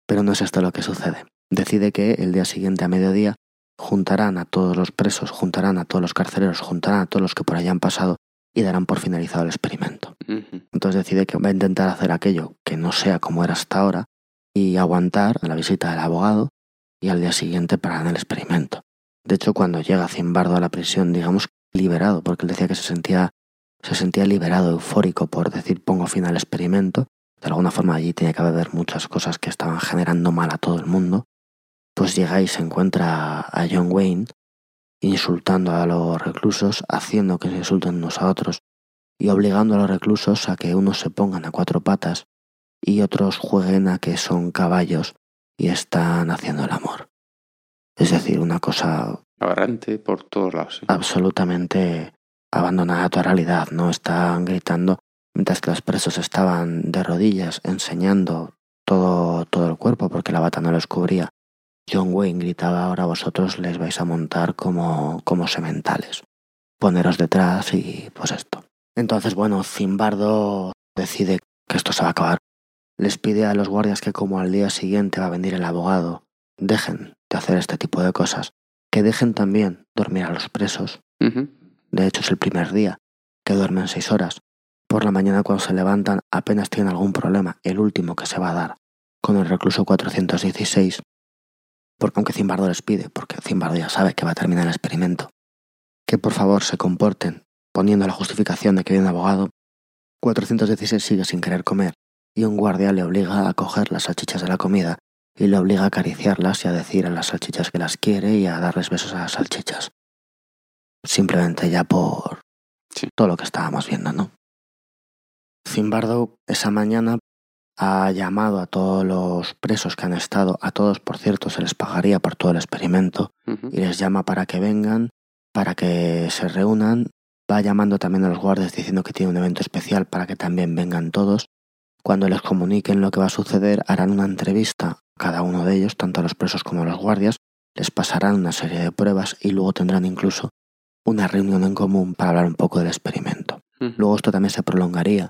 pero no es esto lo que sucede. Decide que el día siguiente a mediodía juntarán a todos los presos, juntarán a todos los carceleros, juntarán a todos los que por allá han pasado y darán por finalizado el experimento. Entonces decide que va a intentar hacer aquello que no sea como era hasta ahora y aguantar la visita del abogado y al día siguiente parar el experimento. De hecho, cuando llega Zimbardo a la prisión, digamos liberado, porque él decía que se sentía, se sentía liberado, eufórico por decir pongo fin al experimento, de alguna forma allí tenía que haber muchas cosas que estaban generando mal a todo el mundo, pues llega y se encuentra a John Wayne insultando a los reclusos, haciendo que se insulten unos a otros y obligando a los reclusos a que unos se pongan a cuatro patas y otros jueguen a que son caballos y están haciendo el amor. Es decir, una cosa Aberrante por todos lados. absolutamente abandonada a toda realidad, ¿no? Están gritando mientras que los presos estaban de rodillas enseñando todo, todo el cuerpo porque la bata no los cubría. John Wayne gritaba ahora vosotros les vais a montar como, como sementales. Poneros detrás y pues esto. Entonces, bueno, Zimbardo decide que esto se va a acabar. Les pide a los guardias que como al día siguiente va a venir el abogado, dejen de hacer este tipo de cosas, que dejen también dormir a los presos. De hecho, es el primer día que duermen seis horas. Por la mañana cuando se levantan apenas tienen algún problema, el último que se va a dar con el recluso 416, porque aunque Zimbardo les pide, porque Zimbardo ya sabe que va a terminar el experimento, que por favor se comporten poniendo la justificación de que viene un abogado, 416 sigue sin querer comer y un guardia le obliga a coger las salchichas de la comida y le obliga a acariciarlas y a decir a las salchichas que las quiere y a darles besos a las salchichas. Simplemente ya por Sí. todo lo que estábamos viendo, ¿no? Zimbardo esa mañana ha llamado a todos los presos que han estado, a todos por cierto se les pagaría por todo el experimento, y les llama para que vengan, para que se reúnan. Va llamando también a los guardias diciendo que tiene un evento especial para que también vengan todos. Cuando les comuniquen lo que va a suceder, harán una entrevista cada uno de ellos, tanto a los presos como a los guardias, les pasarán una serie de pruebas y luego tendrán incluso una reunión en común para hablar un poco del experimento. Luego esto también se prolongaría,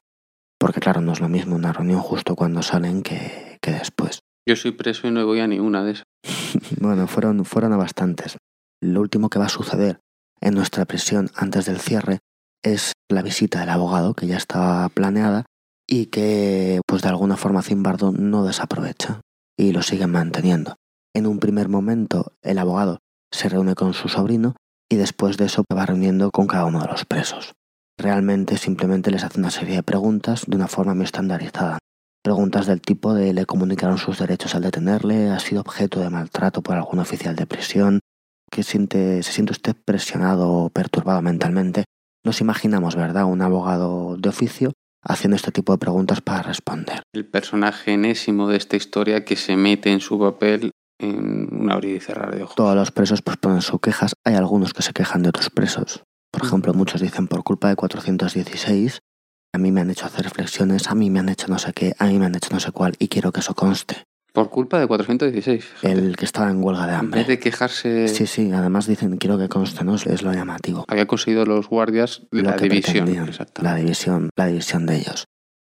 porque claro, no es lo mismo una reunión justo cuando salen que, que después. Yo soy preso y no voy a ninguna de esas. Bueno, fueron, fueron a bastantes. Lo último que va a suceder en nuestra prisión antes del cierre es la visita del abogado, que ya estaba planeada y que, pues de alguna forma, Zimbardo no desaprovecha y lo sigue manteniendo. En un primer momento, el abogado se reúne con su sobrino y después de eso va reuniendo con cada uno de los presos. realmente simplemente les hace una serie de preguntas de una forma muy estandarizada. Preguntas del tipo de le comunicaron sus derechos al detenerle, ha sido objeto de maltrato por algún oficial de prisión, que siente, se siente usted presionado o perturbado mentalmente. Nos imaginamos, ¿verdad?, un abogado de oficio haciendo este tipo de preguntas para responder. El personaje enésimo de esta historia que se mete en su papel en un abrir y cerrar de ojos. Todos los presos pues ponen sus quejas. Hay algunos que se quejan de otros presos. Por ejemplo, muchos dicen por culpa de 416, a mí me han hecho hacer reflexiones, a mí me han hecho no sé qué, a mí me han hecho no sé cuál, y quiero que eso conste. Por culpa de 416. El que estaba en huelga de En hambre. vez de quejarse, Sí, sí, además dicen quiero que conste, ¿no? Es lo llamativo. había conseguido los guardias Lo la división. la división, la división de ellos.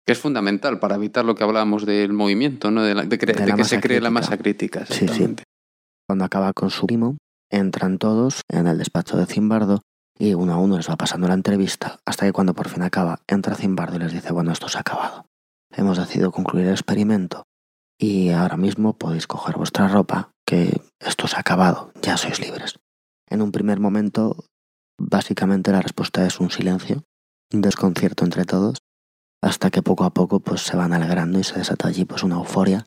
Que es fundamental para evitar lo que hablábamos del movimiento, ¿no? De, la- de cre- De de la que se cree la masa crítica. Sí, sí. Cuando acaba con su primo, entran todos en el despacho de Zimbardo y uno a uno les va pasando la entrevista hasta que cuando por fin acaba, entra Zimbardo y les dice, bueno, esto se ha acabado. Hemos decidido concluir el experimento y ahora mismo podéis coger vuestra ropa, que esto se ha acabado, ya sois libres. En un primer momento, básicamente la respuesta es un silencio, un desconcierto entre todos, hasta que poco a poco pues se van alegrando y se desata allí pues una euforia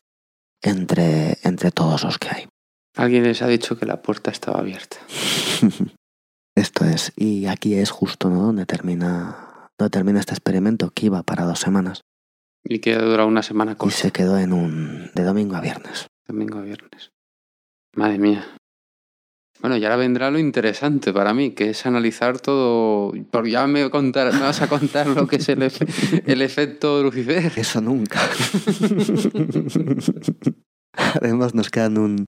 entre, entre todos los que hay. Alguien les ha dicho que la puerta estaba abierta. Esto es, y aquí es justo ¿no? donde termina, donde termina este experimento que iba para dos semanas Y que ha durado una semana y corta, se quedó en un de domingo a viernes. domingo a viernes. Madre mía. Bueno, y ahora vendrá lo interesante para mí, que es analizar todo. Porque ya me, contar, me vas a contar lo que es el, efe- el efecto Lucifer. Eso nunca. Además nos quedan un,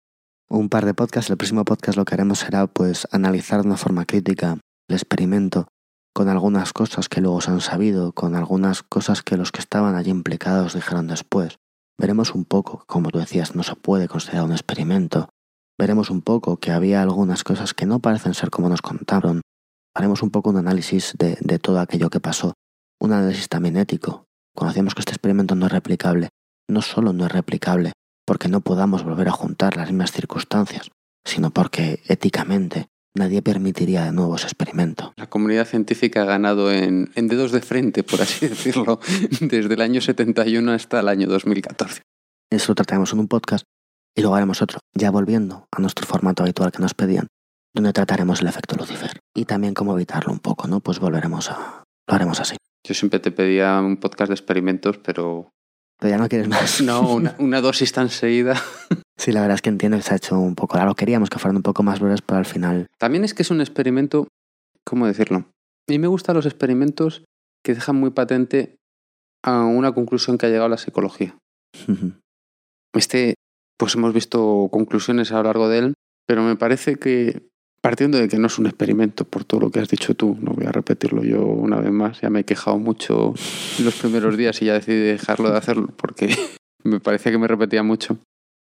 un par de podcasts. El próximo podcast lo que haremos será pues analizar de una forma crítica el experimento con algunas cosas que luego se han sabido, con algunas cosas que los que estaban allí implicados dijeron después. Veremos un poco, como tú decías, no se puede considerar un experimento. Veremos un poco que había algunas cosas que no parecen ser como nos contaron. Haremos un poco un análisis de, de todo aquello que pasó. Un análisis también ético. Conocemos que este experimento no es replicable. No solo no es replicable porque no podamos volver a juntar las mismas circunstancias, sino porque éticamente nadie permitiría de nuevo ese experimento. La comunidad científica ha ganado en, en dedos de frente, por así decirlo, desde el año 71 hasta el año 2014. Eso lo trataremos en un podcast y luego haremos otro, ya volviendo a nuestro formato habitual que nos pedían, donde trataremos el efecto Lucifer y también cómo evitarlo un poco, ¿no? Pues volveremos a... lo haremos así. Yo siempre te pedía un podcast de experimentos, pero Pero ya no quieres más. no una, una dosis tan seguida. Sí, la verdad es que entiendo que se ha hecho un poco largo. Queríamos que fueran un poco más breves, pero al final... También es que es un experimento, ¿cómo decirlo? A mí me gustan los experimentos que dejan muy patente a una conclusión que ha llegado la psicología. Este, pues hemos visto conclusiones a lo largo de él, pero me parece que, partiendo de que no es un experimento, por todo lo que has dicho tú, no voy a repetirlo yo una vez más, ya me he quejado mucho los primeros días y ya decidí dejarlo de hacerlo porque me parecía que me repetía mucho.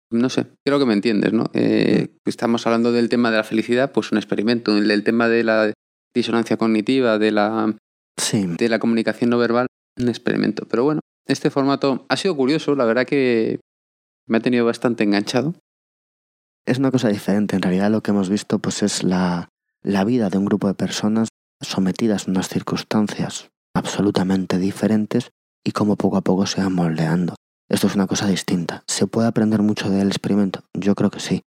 No sé, creo que me entiendes, ¿no? Eh, estamos hablando del tema de la felicidad, pues un experimento, el del tema de la disonancia cognitiva, de la, Sí, de la comunicación no verbal, un experimento. Pero bueno, este formato ha sido curioso, la verdad que me ha tenido bastante enganchado. Es una cosa diferente. En realidad lo que hemos visto pues es la, la vida de un grupo de personas sometidas a unas circunstancias absolutamente diferentes y cómo poco a poco se van moldeando. Esto es una cosa distinta. ¿Se puede aprender mucho del experimento? Yo creo que sí,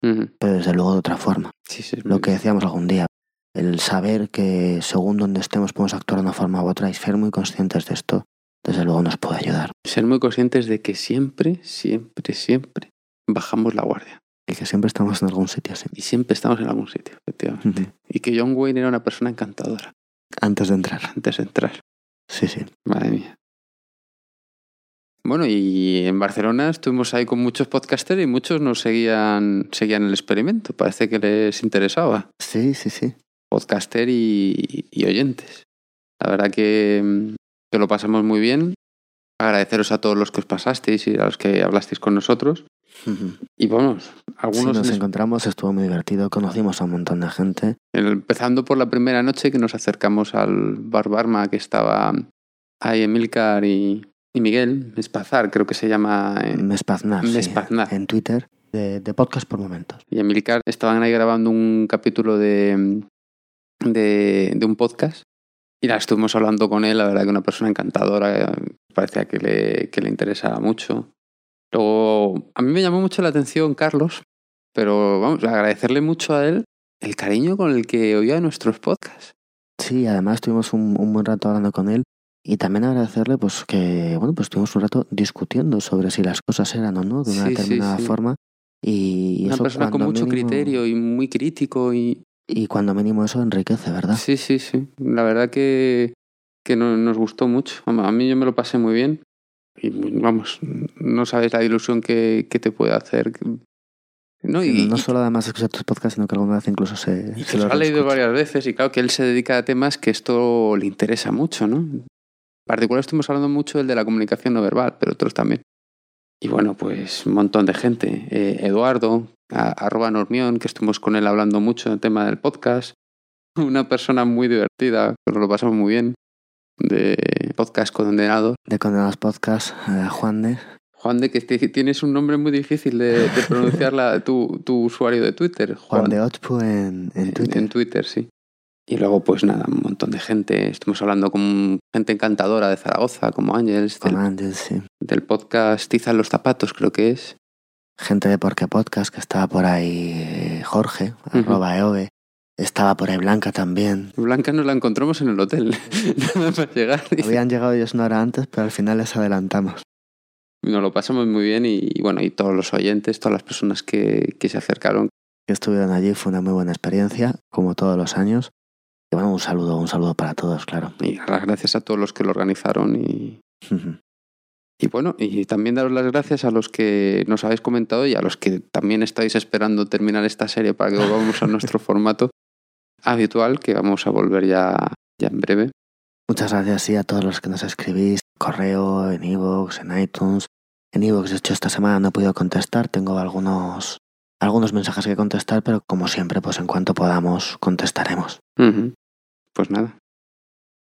pero desde luego de otra forma. Sí, sí, es Lo que decíamos algún día, el saber que según donde estemos podemos actuar de una forma u otra y ser muy conscientes de esto, desde luego nos puede ayudar. Ser muy conscientes de que siempre, siempre, siempre bajamos la guardia. Y que siempre estamos en algún sitio así. Y siempre estamos en algún sitio, efectivamente. Y que John Wayne era una persona encantadora Antes de entrar. antes de entrar. Sí, sí. Madre mía. Bueno, y en Barcelona estuvimos ahí con muchos podcasters y muchos nos seguían, seguían el experimento. Parece que les interesaba. Sí, sí, sí. Podcaster y, y oyentes. La verdad que, que lo pasamos muy bien. Agradeceros a todos los que os pasasteis y a los que hablasteis con nosotros. Y vamos, Sí, algunos nos en- encontramos, estuvo muy divertido, conocimos a un montón de gente. empezando por la primera noche que nos acercamos al bar Barma que estaba ahí Emilcar y, y Miguel, Espazar creo que se llama. eh, Mespaznar, sí, Mespaznar. en Twitter, de, de podcast por momentos. y Emilcar estaban ahí grabando un capítulo de, de, de un podcast Y la estuvimos hablando con él, la verdad que una persona encantadora, parecía que le, que le interesaba mucho. Luego, a mí me llamó mucho la atención Carlos, pero vamos, agradecerle mucho a él el cariño con el que oía nuestros podcasts. Sí, además tuvimos un, un buen rato hablando con él y también agradecerle pues que, bueno, pues estuvimos un rato discutiendo sobre si las cosas eran o no de una Sí, determinada sí. forma. Y Una eso persona con mucho mínimo- criterio y muy crítico y... Y cuando mínimo eso enriquece, ¿verdad? Sí, sí, sí. La verdad que, que no- nos gustó mucho. A mí yo me lo pasé muy bien. Y vamos, no sabes la ilusión que, que te puede hacer. No, y, no solo además escuchar tus podcasts, sino que alguna vez incluso se, y se los lo ha leído varias veces y claro que él se dedica a temas que esto le interesa mucho, ¿no? En particular estuvimos hablando mucho del de la comunicación no verbal, pero otros también. Y bueno, pues un montón de gente. Eh, Eduardo, a- arroba Normión, que estuvimos con él hablando mucho del tema del podcast. Una persona muy divertida, nos lo pasamos muy bien, de podcast condenado. De Condenados Podcast, eh, Juan de. Juan de, que tienes un nombre muy difícil de, de pronunciar la- tu, tu usuario de Twitter. Juan de Ochpu en, en Twitter. En Twitter, sí. Y luego, pues nada, un montón de gente. Estuvimos hablando con gente encantadora de Zaragoza, como Ángels, Con del, Ángel, sí. del podcast Tiza en los zapatos, creo que es. Gente de Porque Podcast, que estaba por ahí eh, Jorge, arroba Eove. Estaba por ahí Blanca también. Blanca nos la encontramos en el hotel. Nada más llegar. Habían llegado ellos una hora antes, pero al final les adelantamos. Nos lo pasamos muy bien y, y bueno, y todos los oyentes, todas las personas que, que se acercaron. Que estuvieron allí, fue una muy buena experiencia, como todos los años. Y bueno, un saludo, un saludo para todos, claro. Y las gracias a todos los que lo organizaron y, Y bueno, y también daros las gracias a los que nos habéis comentado y a los que también estáis esperando terminar esta serie para que volvamos a nuestro formato habitual, que vamos a volver ya, ya en breve. Muchas gracias sí, a todos los que nos escribís, correo, en iVoox, en iTunes. En iVoox, de hecho, esta semana no he podido contestar, tengo algunos, algunos mensajes que contestar, pero como siempre, pues en cuanto podamos, contestaremos. Pues nada.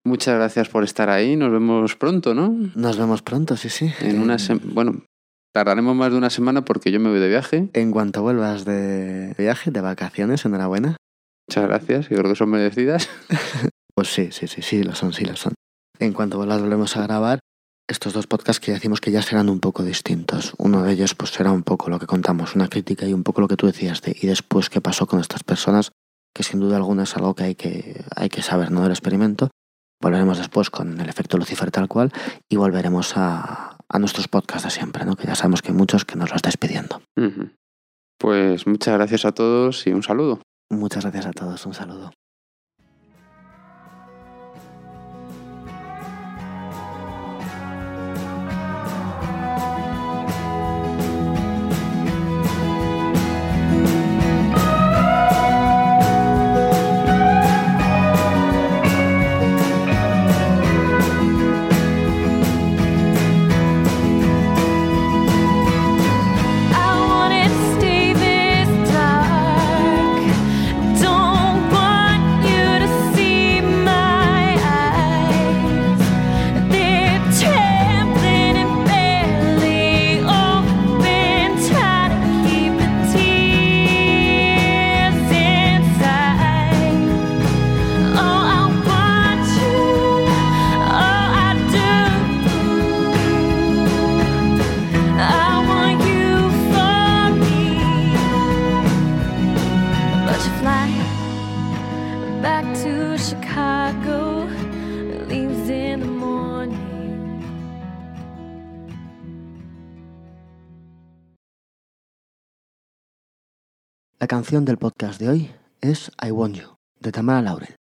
Muchas gracias por estar ahí. Nos vemos pronto, ¿no? Nos vemos pronto, sí, sí. En una bueno, tardaremos más de una semana porque yo me voy de viaje. En cuanto vuelvas de viaje, de vacaciones, enhorabuena. Muchas gracias, yo creo que son merecidas. Pues sí, sí, sí, sí, lo son, sí, lo son. En cuanto vuelvas, volvemos a grabar estos dos podcasts que decimos que ya serán un poco distintos. Uno de ellos, pues será un poco lo que contamos, una crítica y un poco lo que tú decías de y después qué pasó con estas personas, que sin duda alguna es algo que hay que, hay que saber, ¿no? Del experimento. Volveremos después con el efecto Lucifer tal cual y volveremos a, a nuestros podcasts de siempre, ¿no? Que ya sabemos que hay muchos que nos lo estáis pidiendo. Pues muchas gracias a todos y un saludo. Muchas gracias a todos, un saludo. Canción del podcast de hoy es I Want You, de Tamara Laurel.